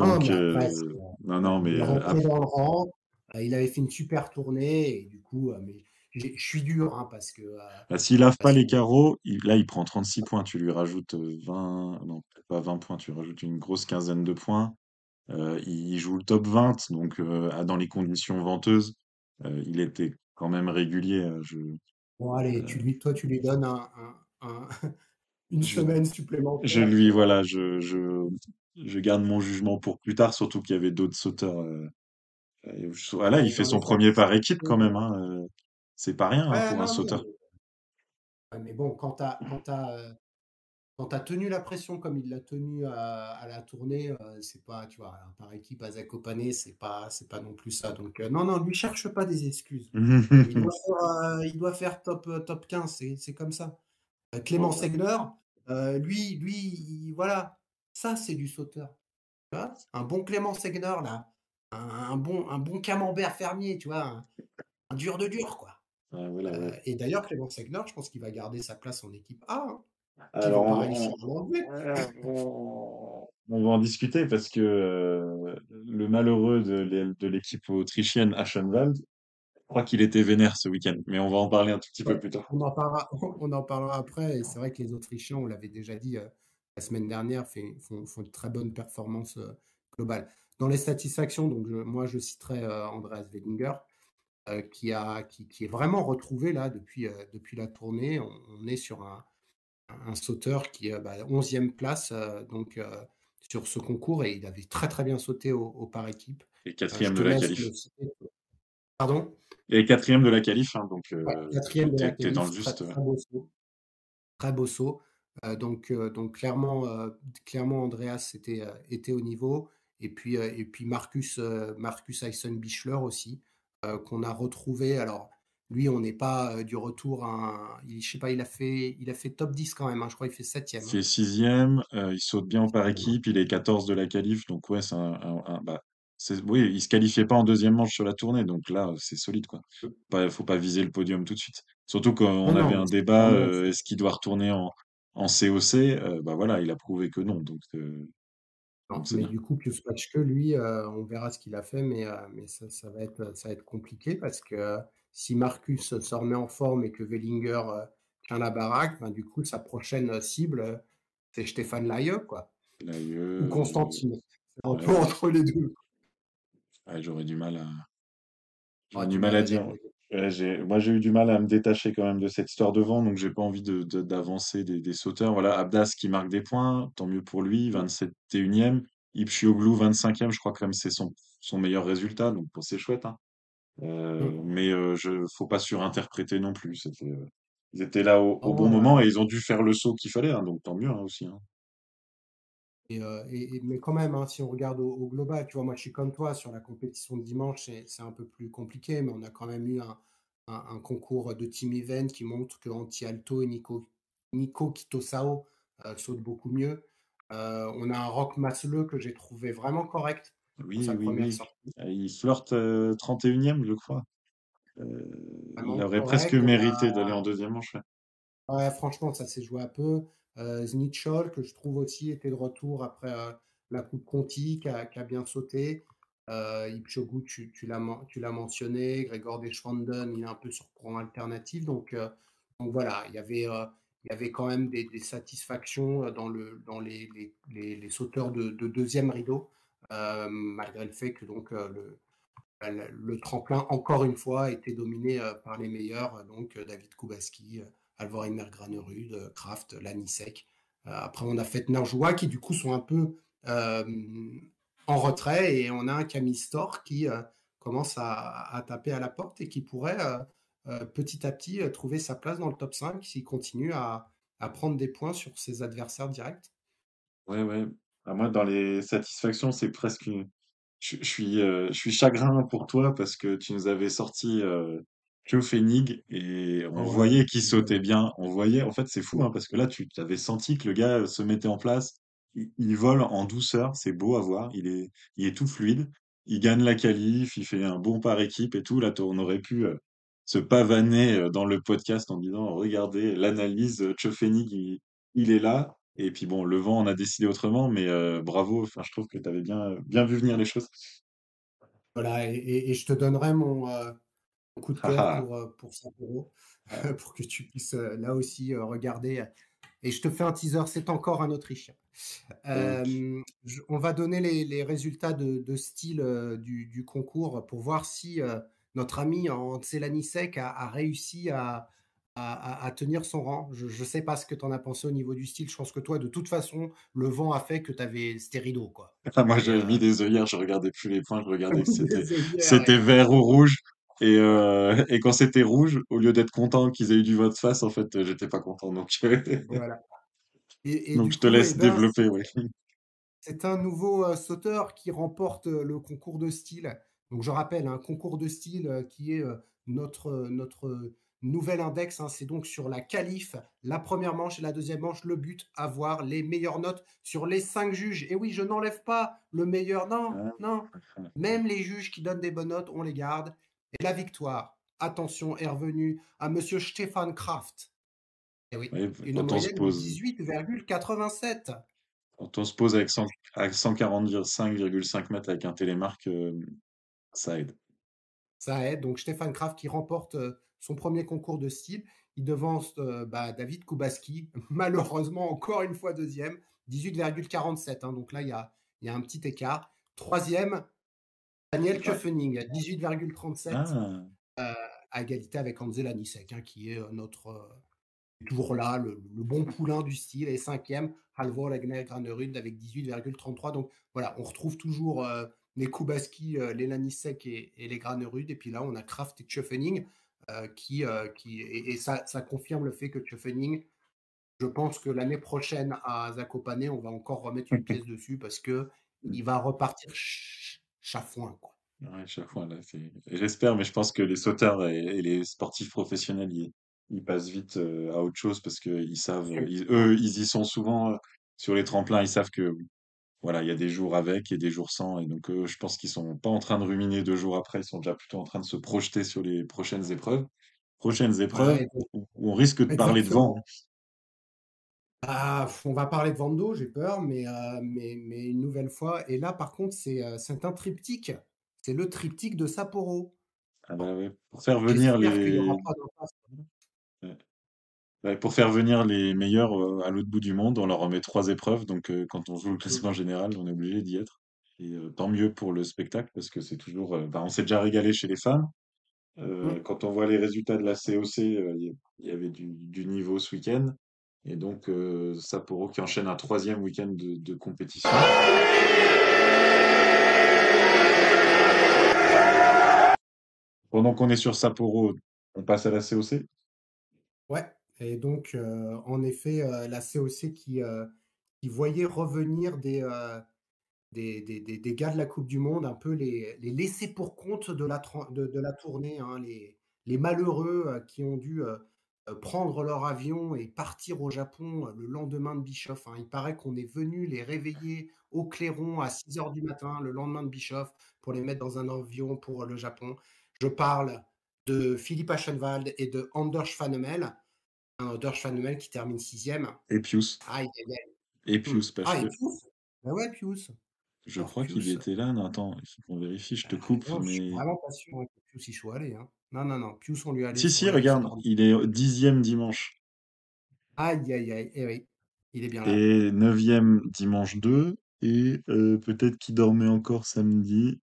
Speaker 3: Ah,
Speaker 2: Donc,
Speaker 3: après,
Speaker 2: euh,
Speaker 3: euh,
Speaker 2: non, non,
Speaker 3: il
Speaker 2: mais
Speaker 3: est
Speaker 2: euh,
Speaker 3: rentré
Speaker 2: ap-
Speaker 3: dans le rang. il avait fait une super tournée. Et du coup, mais je suis dur hein, parce que. euh,
Speaker 2: bah, s'il lave pas les carreaux, il- là, il prend 36 points. Tu lui rajoutes euh, 20, non, peut-être pas 20 points, tu lui rajoutes une grosse quinzaine de points. Euh, il joue le top 20, donc euh, dans les conditions venteuses, euh, il était quand même régulier. euh, Je,
Speaker 3: Bon, allez, tu lui, toi, tu lui donnes un, un- un- une
Speaker 2: je,
Speaker 3: semaine
Speaker 2: je
Speaker 3: supplémentaire
Speaker 2: lui,
Speaker 3: pour. euh,
Speaker 2: voilà, je, je, je garde mon jugement pour plus tard, surtout qu'il y avait d'autres sauteurs. euh, je- voilà, il fait son premier par équipe quand même. Hein, euh, c'est pas rien hein, pour un
Speaker 3: non,
Speaker 2: sauteur.
Speaker 3: Mais, ouais, mais bon, quand t'as, quand t'as, euh, quand t'as tenu la pression comme il l'a tenu à, à la tournée, euh, c'est pas, tu vois, un par équipe à Zakopane, c'est pas, c'est pas non plus ça. Donc, euh, non, non, lui cherche pas des excuses. Il doit faire, euh, il doit faire top, euh, top 15, c'est, c'est comme ça. Euh, Clément
Speaker 2: bah,
Speaker 3: Segner, euh, lui, lui, il- voilà, ça, c'est du sauteur. Tu vois, un bon Clément Segner, là, un, un bon, un bon camembert fermier, tu vois, un, un dur de dur, quoi.
Speaker 2: Voilà,
Speaker 3: Euh, et d'ailleurs, Clément Segner, je pense qu'il va garder sa place en équipe A, hein,
Speaker 2: Alors,
Speaker 3: pas
Speaker 2: on, va en discuter parce que euh, le malheureux de l'é- de l'équipe autrichienne Aschenwald, je crois qu'il était vénère ce week-end, mais on va en parler un tout petit
Speaker 3: Ouais,
Speaker 2: peu plus tard.
Speaker 3: on en parlera, on en parlera après. Et c'est vrai que les Autrichiens, on l'avait déjà dit euh, la semaine dernière, fait- font, font de très bonnes performances euh, globales. Dans les satisfactions, donc je- moi je citerai euh, Andreas Wellinger, euh, qui, a, qui, qui est vraiment retrouvé là depuis, euh, depuis la tournée. On, on est sur un, un sauteur qui est bah, 11e place euh, donc, euh, sur ce concours et il avait très très bien sauté au, au par équipe.
Speaker 2: Et
Speaker 3: Euh,
Speaker 2: quatrième de la qualif.
Speaker 3: le. Pardon?
Speaker 2: Et quatrième de la qualif, hein, donc
Speaker 3: Ouais,
Speaker 2: euh,
Speaker 3: quatrième de la
Speaker 2: t'es dans le
Speaker 3: qualif, très,
Speaker 2: juste.
Speaker 3: très beau saut. Très beau saut. Euh, donc, euh, donc clairement, euh, clairement, Andreas était, euh, était au niveau. Et puis, euh, et puis Marcus, euh, Marcus Eisenbichler aussi, euh, qu'on a retrouvé. Alors, lui, on n'est pas euh, du retour à un- il, je sais pas, il a fait, il a fait top 10 quand même. hein. je crois qu'il fait
Speaker 2: Il
Speaker 3: septième. hein.
Speaker 2: fait sixième, euh, il saute bien par équipe, il est 14 de la qualif, donc ouais, c'est un, un- un- bah, c'est, oui, il se qualifiait pas en deuxième manche sur la tournée, donc là, c'est solide, quoi. Pas, faut pas viser le podium tout de suite. Surtout qu'on avait
Speaker 3: non,
Speaker 2: un débat, euh, est-ce qu'il doit retourner en, en COC? Euh, bah voilà, il a prouvé que non, donc euh,
Speaker 3: Non, mais
Speaker 2: bien.
Speaker 3: du coup, Pius Paschke, lui, euh, on verra ce qu'il a fait, mais, euh, mais ça, ça va être, ça va être compliqué parce que euh, si Marcus se remet en forme et que Wellinger tient la baraque, ben, du coup, sa prochaine cible, c'est Stéphane Laïeux, quoi, ou Constantine. C'est un peu entre les deux.
Speaker 2: j'aurais du mal à,
Speaker 3: Ah,
Speaker 2: j'aurais du mal à dire. Ouais, moi, j'ai eu du mal à me détacher quand même de cette histoire de vent, donc j'ai pas envie de, de- d'avancer des, des sauteurs. Voilà, Abdas qui marque des points, tant mieux pour lui, 27 et 1e. Ipchioglu, 25e, je crois que même c'est son, son meilleur résultat, donc c'est chouette. Hein. Euh,
Speaker 3: Mm.
Speaker 2: mais euh, je, faut pas surinterpréter non plus. C'était, euh, ils étaient là au, au bon moment et ils ont dû faire le saut qu'il fallait, hein, donc tant mieux hein, aussi. hein.
Speaker 3: Et, euh, et- et- mais quand même, hein, si on regarde au, au global, tu vois, moi je suis comme toi, sur la compétition de dimanche, c'est un peu plus compliqué, mais on a quand même eu un, un- un concours de team event qui montre que Anti-Alto et Nico, Nico Kitosao euh, sautent beaucoup mieux. Euh, on a un Rock Masleux que j'ai trouvé vraiment correct
Speaker 2: Oui,
Speaker 3: sa
Speaker 2: oui, oui.
Speaker 3: sortie,
Speaker 2: Il flirte euh, 31e, je crois. Il aurait presque
Speaker 3: correct.
Speaker 2: Mérité
Speaker 3: a
Speaker 2: d'aller en deuxième manche. ouais.
Speaker 3: Ouais, franchement, ça s'est joué un peu. Euh, Znitschol, que je trouve aussi était de retour après euh, la Coupe Conti, qui a, bien sauté. Euh, tu, l'as mentionné. Grégor Deschwanden, il est un peu sur courant alternatif. Donc, euh, donc voilà, il y avait, euh, il y avait quand même des, satisfactions dans, le, dans les, les, sauteurs de, de deuxième rideau, malgré le fait que donc, le, le, le tremplin, encore une fois, était dominé par les meilleurs, donc David Kubaski, Alvorin Mergranerud, euh, Kraft, Lanisek. Euh, après, on a fait Narjoua qui, du coup, sont un peu euh, en retrait et on a un Camille qui commence à, taper à la porte et qui pourrait petit à petit trouver sa place dans le top 5 s'il continue à, prendre des points sur ses adversaires directs.
Speaker 2: Ouais, ouais. Ah, moi, dans les satisfactions, c'est presque. Je, suis, je suis chagrin pour toi parce que tu nous avais sorti Joe Fenig et on
Speaker 3: ouais,
Speaker 2: voyait qu'il sautait bien. On voyait, en fait, c'est fou hein, parce que là, tu avais senti que le gars euh, se mettait en place. Il, il vole en douceur, c'est beau à voir. Il est, il est tout fluide. Il gagne la qualif, il fait un bon par équipe et tout. Là, t- on aurait pu euh, se pavaner euh, dans le podcast en disant, regardez, l'analyse, euh, il, il est là. Et puis bon, le vent en a décidé autrement, mais euh, bravo. Enfin, je trouve que tu avais bien, bien vu venir les choses.
Speaker 3: Voilà, et, et- et je te donnerai mon, euh, coup de cœur pour, pour Sapporo, pour que tu puisses là aussi regarder Et je te fais un teaser, c'est encore un Autrichien. Euh, on va donner les, résultats de, style euh, du, concours pour voir si euh, notre ami Antelanisek a, a réussi à, à, tenir son rang. Je ne sais pas ce que tu en as pensé au niveau du style. Je pense que toi, de toute façon, le vent a fait que tu avais stéréo. Quoi.
Speaker 2: Ah, moi, j'avais mis des œillères, je regardais plus les points, je regardais que c'était vert ou rouge. Et, euh, et quand c'était rouge, au lieu d'être content qu'ils aient eu du vote face, en fait, j'étais pas content. Donc,
Speaker 3: voilà.
Speaker 2: Et, donc je te laisse eh ben, développer. Oui.
Speaker 3: C'est un nouveau euh, sauteur qui remporte euh, le concours de style. Donc je rappelle, un concours de style qui est notre, notre nouvel index. Hein. c'est donc sur la qualif, la première manche et la deuxième manche. Le but, avoir les meilleures notes sur les cinq juges. Et oui, je n'enlève pas le meilleur. Non, ah. non. Même les juges qui donnent des bonnes notes, on les garde. Et la victoire, attention, est revenue à Monsieur Stéphane Kraft. Et oui, une moyenne de 18,87.
Speaker 2: Quand on se pose avec, 145,5 mètres avec un télémarque, euh, ça aide.
Speaker 3: Ça aide. Donc Stéphane Kraft qui remporte euh, son premier concours de style. Il devance euh, bah, David Kubaski, malheureusement encore une fois deuxième, 18,47. Hein. donc là, il y a, y a, un petit écart. Troisième, Daniel Köfening, 18,37 ah. euh, à égalité avec Angela Nisek, hein, qui est euh, notre euh, toujours là, le, bon poulain du style. Et cinquième, Halvor Egner Granerud avec 18,33. Donc voilà, on retrouve toujours les Kubaski, les Lanisek et, les Granerud. Et puis là, on a Kraft et Köfening qui, qui et, ça, ça, confirme le fait que Köfening, je pense que l'année prochaine à Zakopane, on va encore remettre une pièce dessus parce que il va repartir chafouin, quoi.
Speaker 2: Ouais, chafouin, là, J'espère, mais je pense que les sauteurs et, les sportifs professionnels, ils, passent vite euh, à autre chose parce qu'ils savent, eux, ils y sont souvent euh, sur les tremplins, ils savent que voilà, il y a des jours avec et des jours sans, et donc eux, je pense qu'ils sont pas en train de ruminer deux jours après, ils sont déjà plutôt en train de se projeter sur les prochaines épreuves. Prochaines épreuves où, on risque de parler de vent.
Speaker 3: Ah, on va parler de Vando, j'ai peur, mais, euh, mais, mais, une nouvelle fois. Et là, par contre, c'est euh, un triptyque. C'est le triptyque de Sapporo.
Speaker 2: Ah bah pour faire venir les. pour faire venir les meilleurs euh, à l'autre bout du monde, on leur remet trois épreuves. Donc, quand on joue le classement général, on est obligé d'y être. Et tant mieux pour le spectacle parce que c'est toujours. Bah, on s'est déjà régalé chez les femmes. Mmh. Quand on voit les résultats de la COC, il y, avait du, du niveau ce week-end. Et donc, euh, Sapporo qui enchaîne un troisième week-end de, compétition. Pendant qu'on est sur Sapporo, on passe à la COC
Speaker 3: Ouais, et donc, euh, en effet, euh, la COC qui, qui voyait revenir des, des, des, gars de la Coupe du Monde, un peu les, les laissés pour compte de la, de, la tournée, hein, les, les malheureux qui ont dû prendre leur avion et partir au Japon euh, le lendemain de Bischoff. Hein. Il paraît qu'on est venu les réveiller au clairon à 6 heures du matin le lendemain de Bischoff pour les mettre dans un avion pour le Japon. Je parle de Philippe Aschenwald et de Anders Schwanemel. Anders Schwanemel qui termine sixième.
Speaker 2: Et Pius.
Speaker 3: Ah,
Speaker 2: Et Pius,
Speaker 3: parce ah, et Pius bah ouais, Pius.
Speaker 2: Je crois qu'il était là. Non, attends, il faut qu'on vérifie, je te ah, coupe. mais... Je
Speaker 3: suis vraiment pas sûr que Pius y soit allé. Hein. Non, non, non. Pius, on lui a
Speaker 2: Si, si, regarde, il est dixième dimanche.
Speaker 3: Aïe, aïe, aïe. Eh oui, il est bien là.
Speaker 2: Et neuvième dimanche 2. Et euh, peut-être qu'il dormait encore samedi.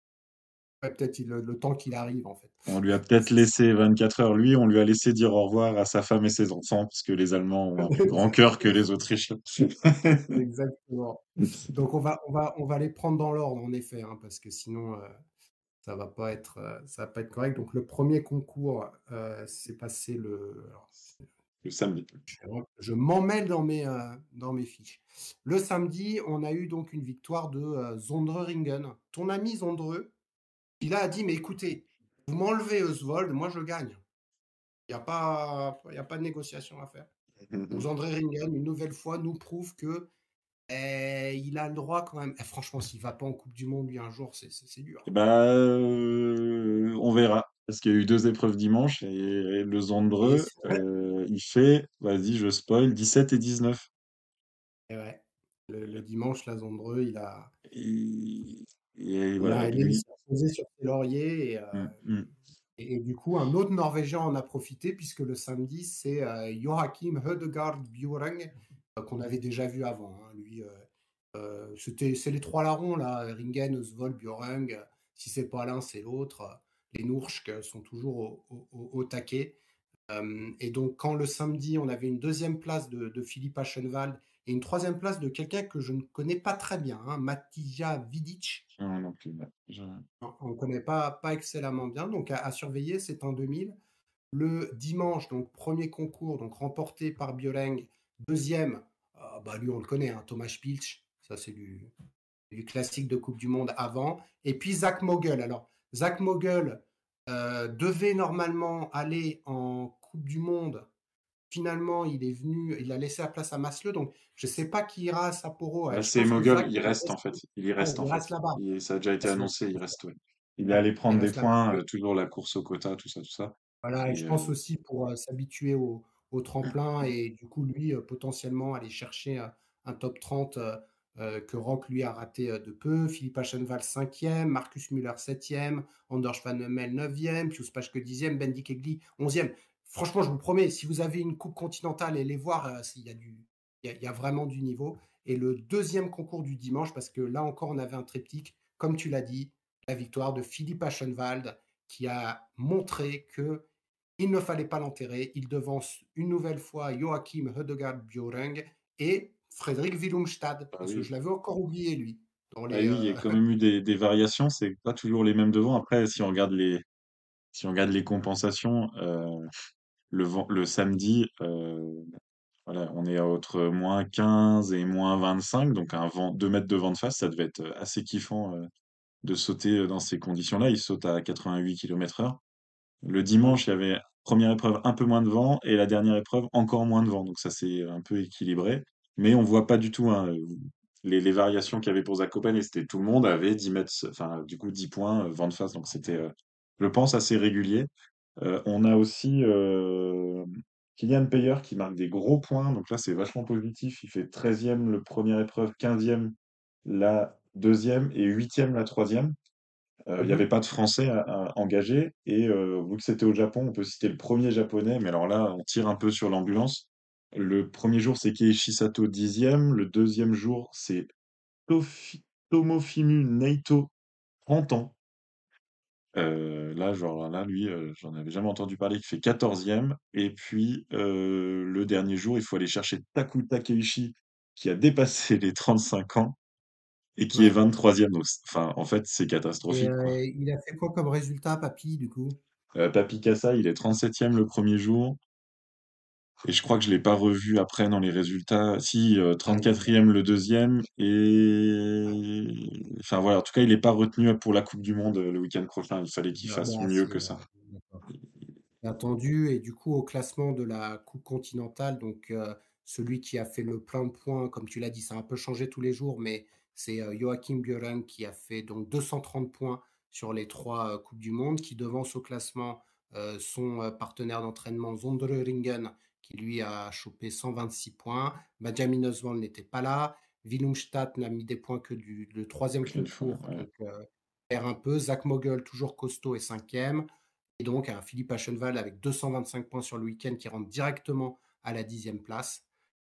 Speaker 3: Ouais, peut-être le, temps qu'il arrive, en fait.
Speaker 2: On lui a peut-être laissé 24 heures. Lui, on lui a laissé dire au revoir à sa femme et ses enfants, parce que les Allemands ont un plus grand cœur que les Autrichiens.
Speaker 3: Exactement. Donc, on va, on, va, on va les prendre dans l'ordre, en effet, hein, parce que sinon, euh, ça va pas être euh, ça va pas être correct. Donc le premier concours euh, s'est passé le
Speaker 2: le samedi.
Speaker 3: Je, m'en mêle dans mes euh, dans mes fiches. Le samedi, on a eu donc une victoire de Zondreringen. Ton ami Zondre, il a dit mais écoutez, vous m'enlevez Oswald, moi je gagne. Il n'y a pas il a pas de négociation à faire. Zondreringen une nouvelle fois nous prouve que eh, il a le droit quand même. Eh, franchement, s'il va pas en Coupe du Monde, lui, un jour, c'est dur.
Speaker 2: Bah, on verra. Parce qu'il y a eu deux épreuves dimanche et le Zandreux, euh, il fait, vas-y, je spoil, 17 et 19.
Speaker 3: Et ouais. Le, dimanche, la Zandreux, il a.
Speaker 2: Et,
Speaker 3: et voilà, il, posé sur ses lauriers. Euh, mmh, mmh. Et, du coup, un autre Norvégien en a profité, puisque le samedi, c'est Joachim Hødegaard Bjoreng qu'on avait déjà vu avant. hein. Lui, c'était, c'est les trois larrons là, Ringen, Oswald, Bjorung. Si c'est pas l'un, c'est l'autre. Les Nourschk sont toujours au, au- au taquet. Euh, et donc, quand le samedi, on avait une deuxième place de, de Philippe Aschenwald et une troisième place de quelqu'un que je ne connais pas très bien, hein, Matija Vidic.
Speaker 2: Non, non plus. ouais. Je-
Speaker 3: Non, On ne connaît pas, pas excellemment bien. Donc, à, à surveiller, c'est un 2000. Le dimanche, donc premier concours, donc remporté par Bioleng. Deuxième, euh, bah, lui, on le connaît, hein, Thomas Pilch. Ça, c'est du, du classique de Coupe du Monde avant. Et puis Zach Mogul. Alors, Zach Mogul euh, devait normalement aller en Coupe du Monde. Finalement, il est venu, il a laissé la place à Masle. Donc, je ne sais pas qui ira à Sapporo.
Speaker 2: Bah, c'est Mogul,
Speaker 3: Zach
Speaker 2: il reste en fait. Il y reste en fait.
Speaker 3: là-bas.
Speaker 2: Ça a déjà été annoncé, il reste. Il est allé prendre des points, euh, toujours la course au quota, tout ça, tout ça.
Speaker 3: Voilà, et
Speaker 2: Et
Speaker 3: je
Speaker 2: euh,
Speaker 3: pense aussi pour euh, s'habituer au, au tremplin et du coup, lui, potentiellement aller chercher un top 30 euh, euh, que Rock, lui, a raté de peu. Philippe Aschenwald, 5e, Marcus Müller, 7e, Anders Van Hummel, 9e, Pius Paschke, 10e, Bendik Egli, 11e. Franchement, je vous promets, si vous avez une coupe continentale les voir, euh, il y, a du, il y a- il y a vraiment du niveau. Et le deuxième concours du dimanche, parce que là encore, on avait un triptyque, comme tu l'as dit, la victoire de Philippe Aschenwald, qui a montré que il ne fallait pas l'enterrer. Il devance une nouvelle fois Joachim Hedegaard Bjoreng et Frédéric Willumstad,
Speaker 2: Ah
Speaker 3: parce
Speaker 2: oui.
Speaker 3: que je l'avais encore oublié, lui. Dans les,
Speaker 2: oui, il y a
Speaker 3: euh,
Speaker 2: quand même eu des, des variations, c'est pas toujours les mêmes devants. Après, si on regarde les, si on regarde les compensations, euh, le, le samedi, euh, voilà, on est entre moins 15 et moins 25, donc un vent, 2 mètres de vent de face, ça devait être assez kiffant euh, de sauter dans ces conditions-là. Il saute à 88 km heure. Le dimanche, il y avait première épreuve un peu moins de vent et la dernière épreuve encore moins de vent, donc ça s'est un peu équilibré. Mais on voit pas du tout hein, les, les variations qu'il y avait pour Zakopane et c'était tout le monde avait 10 mètres, enfin du coup 10 points euh, vent de face, donc c'était, euh, je pense, assez régulier. Euh, on a aussi euh, Kylian Payer qui marque des gros points, donc là c'est vachement positif. Il fait 13e le première épreuve, 15e la deuxième et 8e la troisième. Euh, il n'y avait
Speaker 3: mhm.
Speaker 2: pas de Français à, à engager et euh, vu que c'était au Japon, on peut citer le premier japonais, mais alors là on tire un peu sur l'ambulance. Le premier jour c'est Keiichi Sato dixième, le deuxième jour c'est Tomofimu Naito 30 ans. Euh, là, genre, là, lui, j'en avais jamais entendu parler, qui fait 14e. Et puis, le dernier jour, il faut aller chercher Taku Takeishi, qui a dépassé les 35 ans et qui est
Speaker 3: Ouais.
Speaker 2: 23e. Donc, c'est- Enfin, en fait, c'est
Speaker 3: Et
Speaker 2: catastrophique, quoi.
Speaker 3: euh, il a fait quoi comme résultat, Papy, du coup?
Speaker 2: Euh, Papi Kassa, il est 37e le premier jour. Et je crois que je l'ai pas revu après dans les résultats. Si, euh,
Speaker 3: Ah, il-
Speaker 2: 34e le deuxième. Et... Enfin, voilà. En tout cas, il n'est pas retenu pour la Coupe du Monde euh, le week-end prochain. Il fallait qu'il
Speaker 3: ah,
Speaker 2: fasse
Speaker 3: bah,
Speaker 2: mieux que ça.
Speaker 3: attendu. Et du coup, au classement de la Coupe continentale, donc euh, celui qui a fait le plein de points, comme tu l'as dit, ça a un peu changé tous les jours, mais c'est euh, Joachim Björn qui a fait donc 230 points sur les trois euh, Coupes du Monde, qui devance au classement euh, son partenaire d'entraînement Zondereringen, qui lui a chopé 126 points. Benjamin Oswald n'était pas là. Willumstadt n'a mis des points que du le troisième
Speaker 2: ouais.
Speaker 3: donc euh, perd un peu. Zach Mogul, toujours costaud, est cinquième. Et donc, un Philippe Aschenwald avec 225 points sur le week-end qui rentre directement à la dixième place.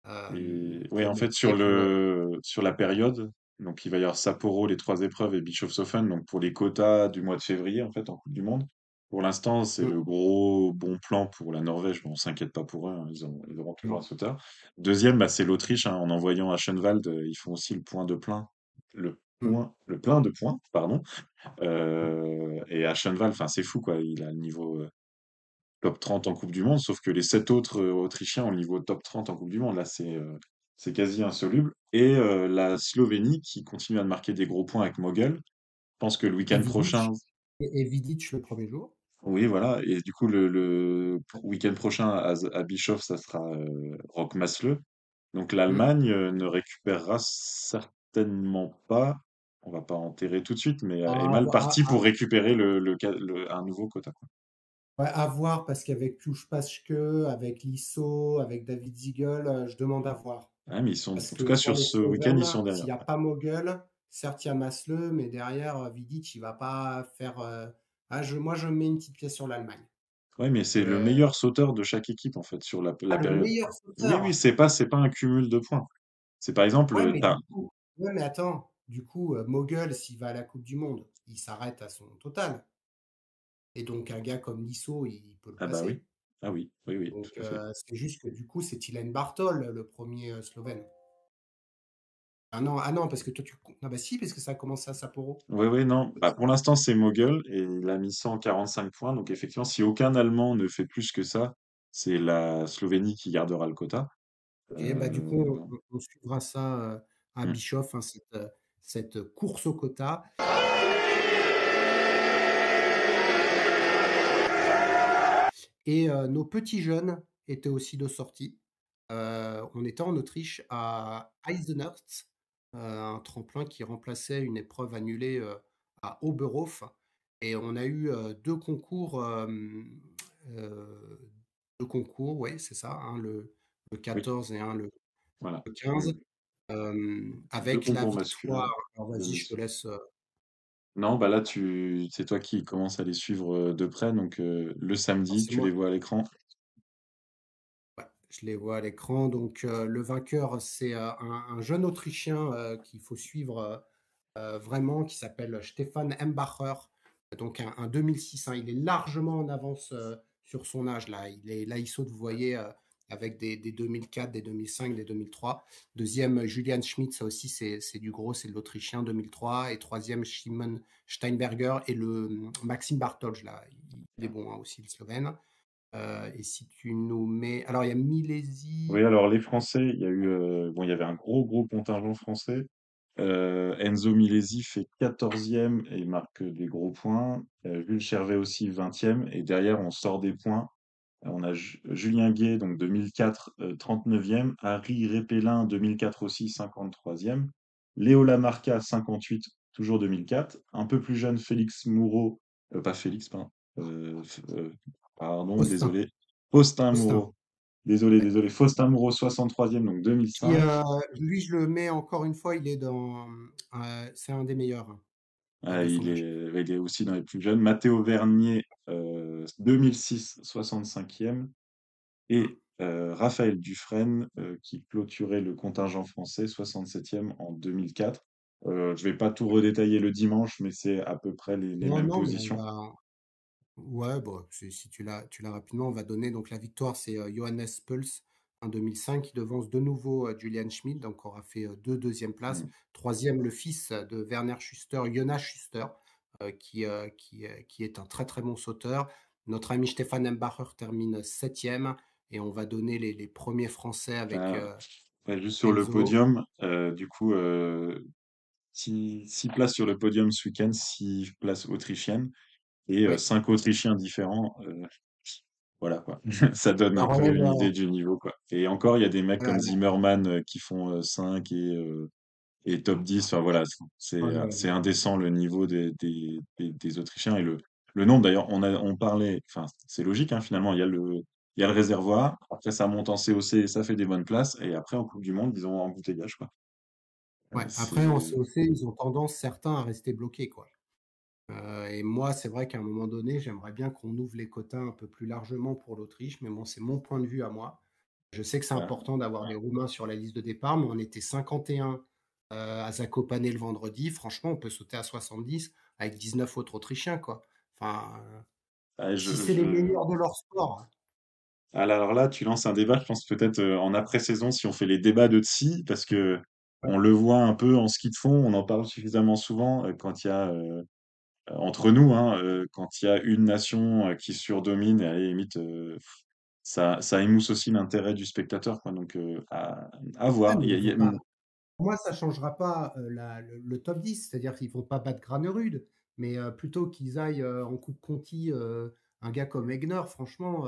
Speaker 3: Euh,
Speaker 2: et en fait, le sur la période, donc il va y avoir Sapporo, les trois épreuves, et Bischofshofen, donc pour les quotas du mois de février, en fait, en Coupe du Monde. Pour l'instant, c'est
Speaker 3: Mm,
Speaker 2: le gros bon plan pour la Norvège. Bon, on s'inquiète pas pour eux, hein, ils ont- ils auront toujours un
Speaker 3: mm,
Speaker 2: sauteur. Deuxième, bah, c'est l'Autriche, hein, en envoyant Aschenwald, euh, ils font aussi le point de plein, le
Speaker 3: mm,
Speaker 2: point, le plein de points, pardon. Euh, et enfin, c'est fou, quoi. Il a le niveau euh, top 30 en Coupe du Monde, sauf que les sept autres euh, Autrichiens ont le niveau top 30 en Coupe du Monde. Là, c'est c'est quasi insoluble. Et euh, la Slovénie qui continue à marquer des gros points avec Mogul. Je pense que le week-end prochain,
Speaker 3: et, et Vidic le premier jour.
Speaker 2: oui, voilà. Et du coup, le, le week-end prochain à, à Bischoff, ça sera euh, Rock Masle. Donc
Speaker 3: Mm.
Speaker 2: l'Allemagne euh, ne récupérera certainement pas. On va pas enterrer tout de suite, mais euh, est
Speaker 3: À,
Speaker 2: mal
Speaker 3: voir-
Speaker 2: parti
Speaker 3: à-
Speaker 2: pour récupérer le, le, ca- le- un nouveau quota. quoi.
Speaker 3: ouais, à voir parce qu'avec Pius Paschke, avec Lisso, avec David Ziegel, je demande à voir.
Speaker 2: Ouais, mais ils sont,
Speaker 3: Parce
Speaker 2: en tout cas, sur ce week-end, ils sont derrière.
Speaker 3: s'il n'y a pas Mogul, certes, il y a Masle, mais derrière, euh, Vidic, il va pas faire. euh, ah, je, moi, je mets une petite pièce sur l'Allemagne.
Speaker 2: Ouais, mais c'est le
Speaker 3: Heu
Speaker 2: meilleur sauteur de chaque équipe, en fait, sur la
Speaker 3: Ah,
Speaker 2: la
Speaker 3: le
Speaker 2: période.
Speaker 3: meilleur
Speaker 2: Oui, oui,
Speaker 3: sauteur?
Speaker 2: c'est pas c'est pas un cumul de points. C'est par exemple,
Speaker 3: Ouais, mais coup ouais, mais attends, du coup, Mogul, s'il va à la coupe du monde, il s'arrête à son total et donc un gars comme Nisso, il peut le
Speaker 2: ah bah, oui. Ah oui, oui, oui,
Speaker 3: Donc heu, c'est juste que du coup, c'est Tilen Bartol, le premier er Slovène. Ah non, ah non, parce que toi tu ah bah si, parce que ça a commencé à Sapporo.
Speaker 2: Oui, oui, non, bah, pour l'instant, c'est Mogul et il a mis 145 points, donc effectivement, si aucun Allemand ne fait plus que ça, c'est la Slovénie qui gardera le quota.
Speaker 3: Et bah, du coup, on
Speaker 2: Heu,
Speaker 3: on suivra ça, à
Speaker 2: mmh,
Speaker 3: Bischoff, hein, cette, cette course au quota. Et nos petits jeunes étaient aussi de sortie. On était en Autriche à Eisenhütz, heu, un tremplin qui remplaçait une épreuve annulée, à Oberhof et on a eu, heu, 2 concours, 2 concours, ouais, c'est ça, le le
Speaker 2: oui,
Speaker 3: 14 et un le
Speaker 2: voilà.
Speaker 3: le
Speaker 2: Mmh.
Speaker 3: 15, hem,
Speaker 2: 2
Speaker 3: avec la victoire alors vas-y, je te
Speaker 2: 2006.
Speaker 3: laisse,
Speaker 2: Non, bah, là, tu c'est toi qui commences à les suivre, de près, donc le samedi,
Speaker 3: c'est
Speaker 2: tu
Speaker 3: moi
Speaker 2: les vois à l'écran.
Speaker 3: ouais, je les vois à l'écran donc le vainqueur, c'est, un un jeune Autrichien, qu'il faut suivre, vraiment qui s'appelle Stefan Embacher, donc un un 2006, hein. Il est largement en avance, sur son âge là. Il est là, il saute, vous voyez, avec des des 2004, des 2005, des 2003. 2e, Julian Schmidt, ça aussi c'est du gros, c'est l'Autrichien 2003 et 3e, Szymon Steinberger et le, mmh, Maxime Bartholj là, il est bon, hein, aussi le Slovène. Heu et si tu nous mets alors il y a
Speaker 2: Oui,
Speaker 3: Milesi
Speaker 2: alors les Français, il y a eu, heu, bon, il y avait un gros, gros contingent français. Enzo Milesi fait 14e et marque des gros points. Jules Chervet aussi 20e et derrière on sort des points. On a Ju Julien Guay donc 2004, heu, 39e. Harry Répélin 2004 aussi 53e. Léo Lamarca 58, toujours 2004. Un peu plus jeune Félix Moureau, heu, pas Félix pardon, heu, pardon, désolé, Faustin
Speaker 3: Austin,
Speaker 2: Moreau. Désolé, désolé. Faustin Moreau, 63e, donc
Speaker 3: Qui,
Speaker 2: 2005.
Speaker 3: heu, lui je le mets encore une fois, il est dans, c'est un des meilleurs, hein,
Speaker 2: Ah, il est, il est aussi dans les plus jeunes. Matteo Vernier, euh, 2006, 65e.
Speaker 3: Mmh.
Speaker 2: Et euh, Raphaël Dufresne, euh, qui clôturait le contingent français, 67e en 2004. Euh, je vais pas tout redétailler le dimanche, mais c'est à peu près les, les
Speaker 3: Non,
Speaker 2: mêmes
Speaker 3: non,
Speaker 2: positions.
Speaker 3: va ouais, bon, si si tu l'as rapidement, on va donner donc la victoire, c'est, Johannes Puls en 2005 qui devance de nouveau, Julian Schmid, donc aura fait, 2 2 places.
Speaker 2: Mm.
Speaker 3: 3 le fils de Werner Schuster, Jonas Schuster, qui, qui, qui est un très, très bon sauteur. Notre ami Stefan Embacher termine septième et on va donner les les 1 français avec,
Speaker 2: Euh,
Speaker 3: heu,
Speaker 2: ouais, juste sur le podium, euh, du coup, euh, six, six places sur le podium ce week-end, six places autrichiennes et euh,
Speaker 3: Oui,
Speaker 2: cinq Autrichiens différents. euh, Voilà quoi. Ça donne un peu une idée du niveau quoi. Et encore, il y a des mecs comme Zimmerman euh, qui font euh, 5 et, euh, et top 10. Enfin voilà, c'est
Speaker 3: ouais,
Speaker 2: euh,
Speaker 3: ouais,
Speaker 2: c'est
Speaker 3: ouais.
Speaker 2: indécent le niveau des, des, des, des Autrichiens et le, le nombre. D'ailleurs, on a on parlait, enfin c'est logique hein, finalement, il y a le il y a le réservoir, après ça monte en COC et ça fait des bonnes places, et après en Coupe du Monde, ils ont embouteillage quoi. Euh,
Speaker 3: Ouais, après en COC, ils ont tendance certains à rester bloqués, quoi. Heu et moi, c'est vrai qu'à un moment donné, j'aimerais bien qu'on ouvre les quotas un peu plus largement pour l'Autriche, mais bon, c'est mon point de vue à moi. Je sais que c'est important d'avoir des Roumains sur la liste de départ, mais on était 51, heu, à Zakopane le vendredi. Franchement, on peut sauter à 70 avec 19 autres Autrichiens, quoi. Enfin,
Speaker 2: Ouais,
Speaker 3: si
Speaker 2: je,
Speaker 3: c'est les meilleurs de leur sport.
Speaker 2: Alors là, tu lances un débat, je pense peut-être euh, en après-saison, si on fait les débats de Tsi, parce que on le voit un peu en ski de fond, on en parle suffisamment souvent euh, quand il y a, euh, entre nous, hein, quand il y a une nation qui surdomine, et à la limite, euh, ça, ça émousse aussi l'intérêt du spectateur, quoi. Donc, euh, à, voir.
Speaker 3: mais
Speaker 2: Il y a-
Speaker 3: ils
Speaker 2: il y
Speaker 3: vont
Speaker 2: a-
Speaker 3: pas pour moi, ça changera pas, la le le top 10, c'est-à-dire qu'ils vont pas battre Granerud, mais plutôt qu'ils aillent, en coupe Conti, un gars comme Egner, franchement,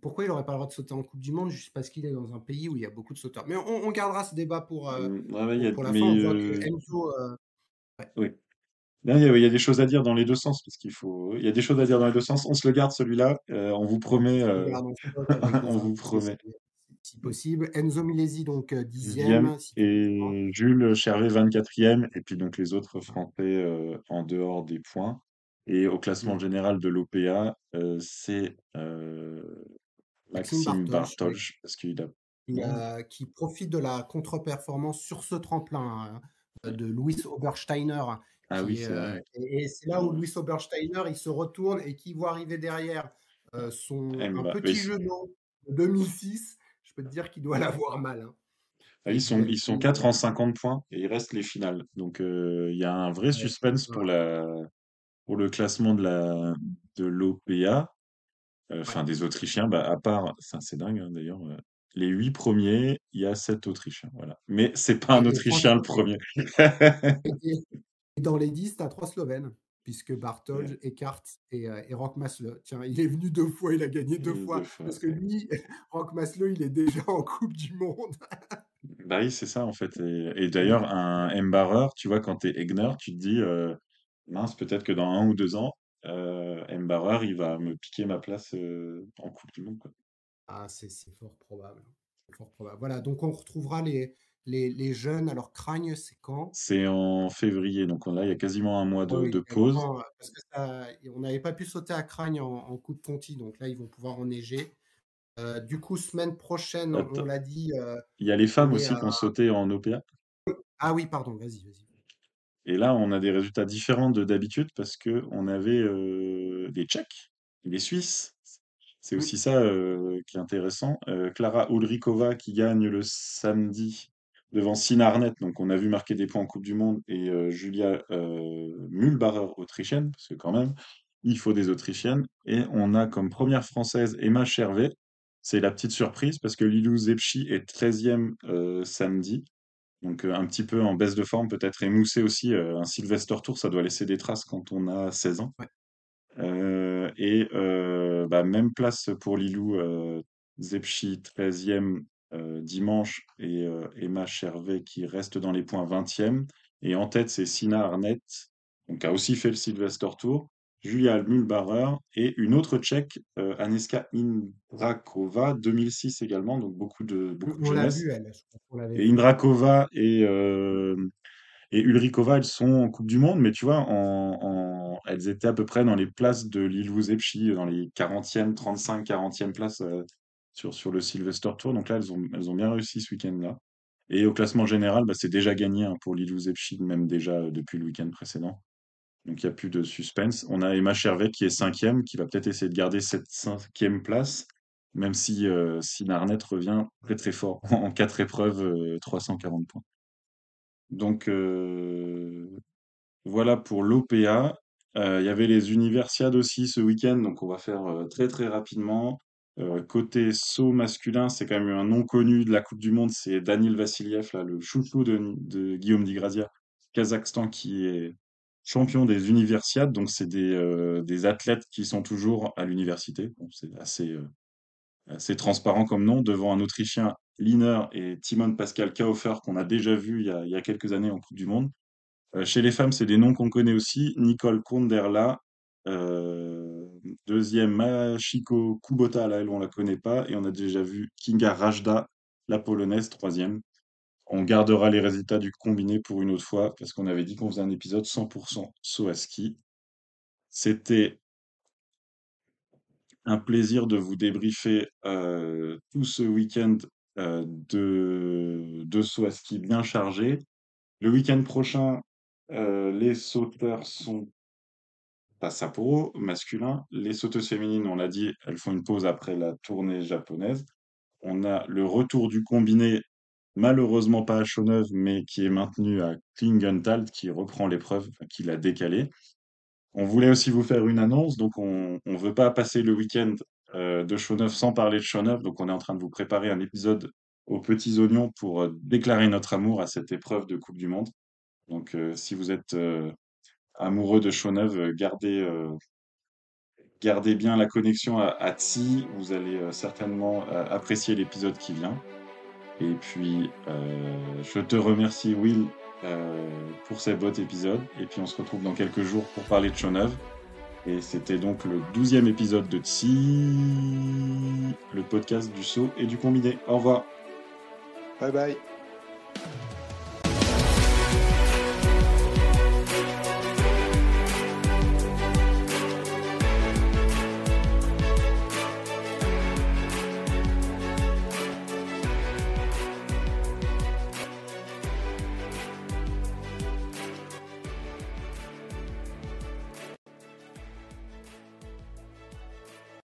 Speaker 3: pourquoi il aurait pas le droit de sauter en coupe du monde juste parce qu'il est dans un pays où il y a beaucoup de sauteurs? Mais on on gardera ce débat pour,
Speaker 2: ouais, y
Speaker 3: pour
Speaker 2: a-
Speaker 3: la fin.
Speaker 2: mais
Speaker 3: On voit que Enzo, heu ouais,
Speaker 2: oui. Il y a, il y a des choses à dire dans les deux sens, parce qu'il faut, il y a des choses à dire dans les deux sens. On se le garde celui-là, on vous promet, on vous promet.
Speaker 3: Si possible. Enzo Milesi donc, heu,
Speaker 2: Dixième
Speaker 3: 10 si
Speaker 2: et Jules Chervet 24e et puis donc les autres Français euh, en dehors des points. Et au classement
Speaker 3: Mmh.
Speaker 2: général de l'OPA, euh, c'est euh,
Speaker 3: Maxime. Bartholge,
Speaker 2: parce qu'il a...
Speaker 3: Qui, profite de la contre-performance sur ce tremplin, heu, de Louis Obersteiner
Speaker 2: Ah oui,
Speaker 3: qui est,
Speaker 2: c'est
Speaker 3: heu
Speaker 2: vrai.
Speaker 3: et et c'est là où. Louis Obersteiner, il se retourne et qui voit arriver derrière, son un petit genou de 2006. Peux te dire qu'il doit l'avoir mal, hein
Speaker 2: Ah, ils
Speaker 3: il
Speaker 2: sont, ils sont
Speaker 3: tout,
Speaker 2: 4
Speaker 3: heu
Speaker 2: en 50 points et il reste les finales. Donc euh, il y a un vrai suspense pour la, pour le classement de la, de l'OPA. euh, Enfin, des Autrichiens, bah, à part, c'est dingue hein, d'ailleurs, euh, les huit premiers, il y a sept Autrichiens, voilà. Mais c'est pas un Autrichien le premier.
Speaker 3: et dans les 10, tu as 3 Slovènes, puisque
Speaker 2: Ouais,
Speaker 3: Bartholj, Eckart et heu et Roch Masle. Tiens, il est venu 2 fois, il a gagné 2
Speaker 2: euh,
Speaker 3: fois
Speaker 2: deux fois.
Speaker 3: parce que
Speaker 2: ouais.
Speaker 3: lui, Roch Masle, il est déjà en coupe du monde.
Speaker 2: Bah oui, c'est ça en fait. Et, et d'ailleurs,
Speaker 3: Ouais,
Speaker 2: un Mbarrer, tu vois, quand t'es Egner, tu te dis, euh, mince, peut-être que dans un ou deux ans, euh, Mbarrer, il va me piquer ma place euh, en Coupe du Monde, quoi.
Speaker 3: ah, c'est fort probable, c'est fort probable. Voilà, donc on retrouvera les les les jeunes. Alors Kragne, c'est quand?
Speaker 2: C'est en février, donc on- là, il y a quasiment un mois
Speaker 3: Oui,
Speaker 2: de,
Speaker 3: oui,
Speaker 2: de pause.
Speaker 3: heu, parce que ça on n'avait pas pu sauter à Kragne en en Coupe Conti, donc là, ils vont pouvoir enneiger. Heu, du coup, semaine prochaine, on on l'a dit, heu,
Speaker 2: il y a les femmes aussi qui ont sauté en OPA.
Speaker 3: ah oui, pardon, vas-y, vas-y.
Speaker 2: Et là, on a des résultats différents de d'habitude parce que on avait euh, des Tchèques, des Suisses. C'est
Speaker 3: Mmh.
Speaker 2: aussi ça euh, qui est intéressant. Euh, Clara Ulrikova qui gagne le samedi devant Sina Arnett, donc on a vu marquer des points en Coupe du Monde, et euh, Julia euh, Mühlbacher, autrichienne, parce que quand même, il faut des Autrichiennes. Et on a comme première française Emma Chervet. C'est la petite surprise parce que Lilou Zepchi est 13e euh, samedi. Donc euh, un petit peu en baisse de forme, peut-être émoussé aussi. un Sylvester Tour, ça doit laisser des traces quand on a 16 ans.
Speaker 3: Ouais.
Speaker 2: Et bah, même place pour Lilou Zepchi, 13e euh, dimanche, et euh, Emma Chervet qui reste dans les points 20e. Et en tête, c'est Sina Arnett, donc, qui a aussi fait le Sylvester Tour. Julia Mühlbarer et une autre Tchèque, euh, Aneska Indrakova, 2006 également, donc beaucoup de, beaucoup de
Speaker 3: on l'a
Speaker 2: jeunesse.
Speaker 3: vu elle,
Speaker 2: Et. Indrakova et, euh, et Ulrikova, elles sont en Coupe du Monde, mais tu vois, en, en- elles étaient à peu près dans les places de Lilou Zepchi, dans les 40e, 35, 40e places euh, sur, sur le Sylvester Tour. Donc là, elles ont, elles ont bien réussi ce week-end-là. Et au classement général, bah, c'est déjà gagné hein, pour Lilou Zepchi, même déjà euh, depuis le week-end précédent. Donc il n'y a plus de suspense. On a Emma Chervet qui est cinquième, qui va peut-être essayer de garder cette cinquième place, même si, euh, si Narnet revient très très fort en quatre épreuves, euh, 340 points. Donc euh, voilà pour l'OPA. Euh, Il y avait les Universiades aussi ce week-end, donc on va faire euh, très très rapidement. Euh, côté saut masculin, c'est quand même un nom connu de la Coupe du Monde, c'est Daniil Vassiliev, là, le chouchou de, Guillaume Di Grazia, Kazakhstan, qui est champion des Universiades. Donc c'est des, euh, athlètes qui sont toujours à l'université. Bon, c'est assez, euh, assez transparent comme nom, devant un Autrichien, Liner, et Timon Pascal Kauffer, qu'on a déjà vu il y a, quelques années en Coupe du Monde. Chez les femmes, c'est des noms qu'on connaît aussi. Nicole Konderla, euh, deuxième Machiko Kubota, là, elle, on la connaît pas. Et on a déjà vu Kinga Rajda, la polonaise, troisième. On gardera les résultats du combiné pour une autre fois, parce qu'on avait dit qu'on faisait un épisode 100% saut à. C'était un plaisir de vous débriefer euh, tout ce week-end euh, de, de saut à ski bien chargé. Le week-end prochain, les sauteurs sont à Sapporo, masculin. Les sauteuses féminines, on l'a dit, elles font une pause après la tournée japonaise. On a le retour du combiné, malheureusement pas à Chauneuf, mais qui est maintenu à Klingenthal, qui reprend l'épreuve, qui l'a décalé. On voulait aussi vous faire une annonce, donc on ne veut pas passer le week-end euh, de Chauneuf sans parler de Chauneuf, donc on est en train de vous préparer un épisode aux petits oignons pour euh, déclarer notre amour à cette épreuve de Coupe du Monde. Donc euh, si vous êtes euh, amoureux de Chauneuf, euh, gardez, euh, gardez bien la connexion à, à Tsi, vous allez euh, certainement apprécier l'épisode qui vient. Et puis, je te remercie Will pour ces beaux épisodes, et puis on se retrouve dans quelques jours pour parler de Chauneuf. Et c'était donc le douzième épisode de Tsi, le podcast du saut et du combiné. Au revoir.
Speaker 4: Bye bye.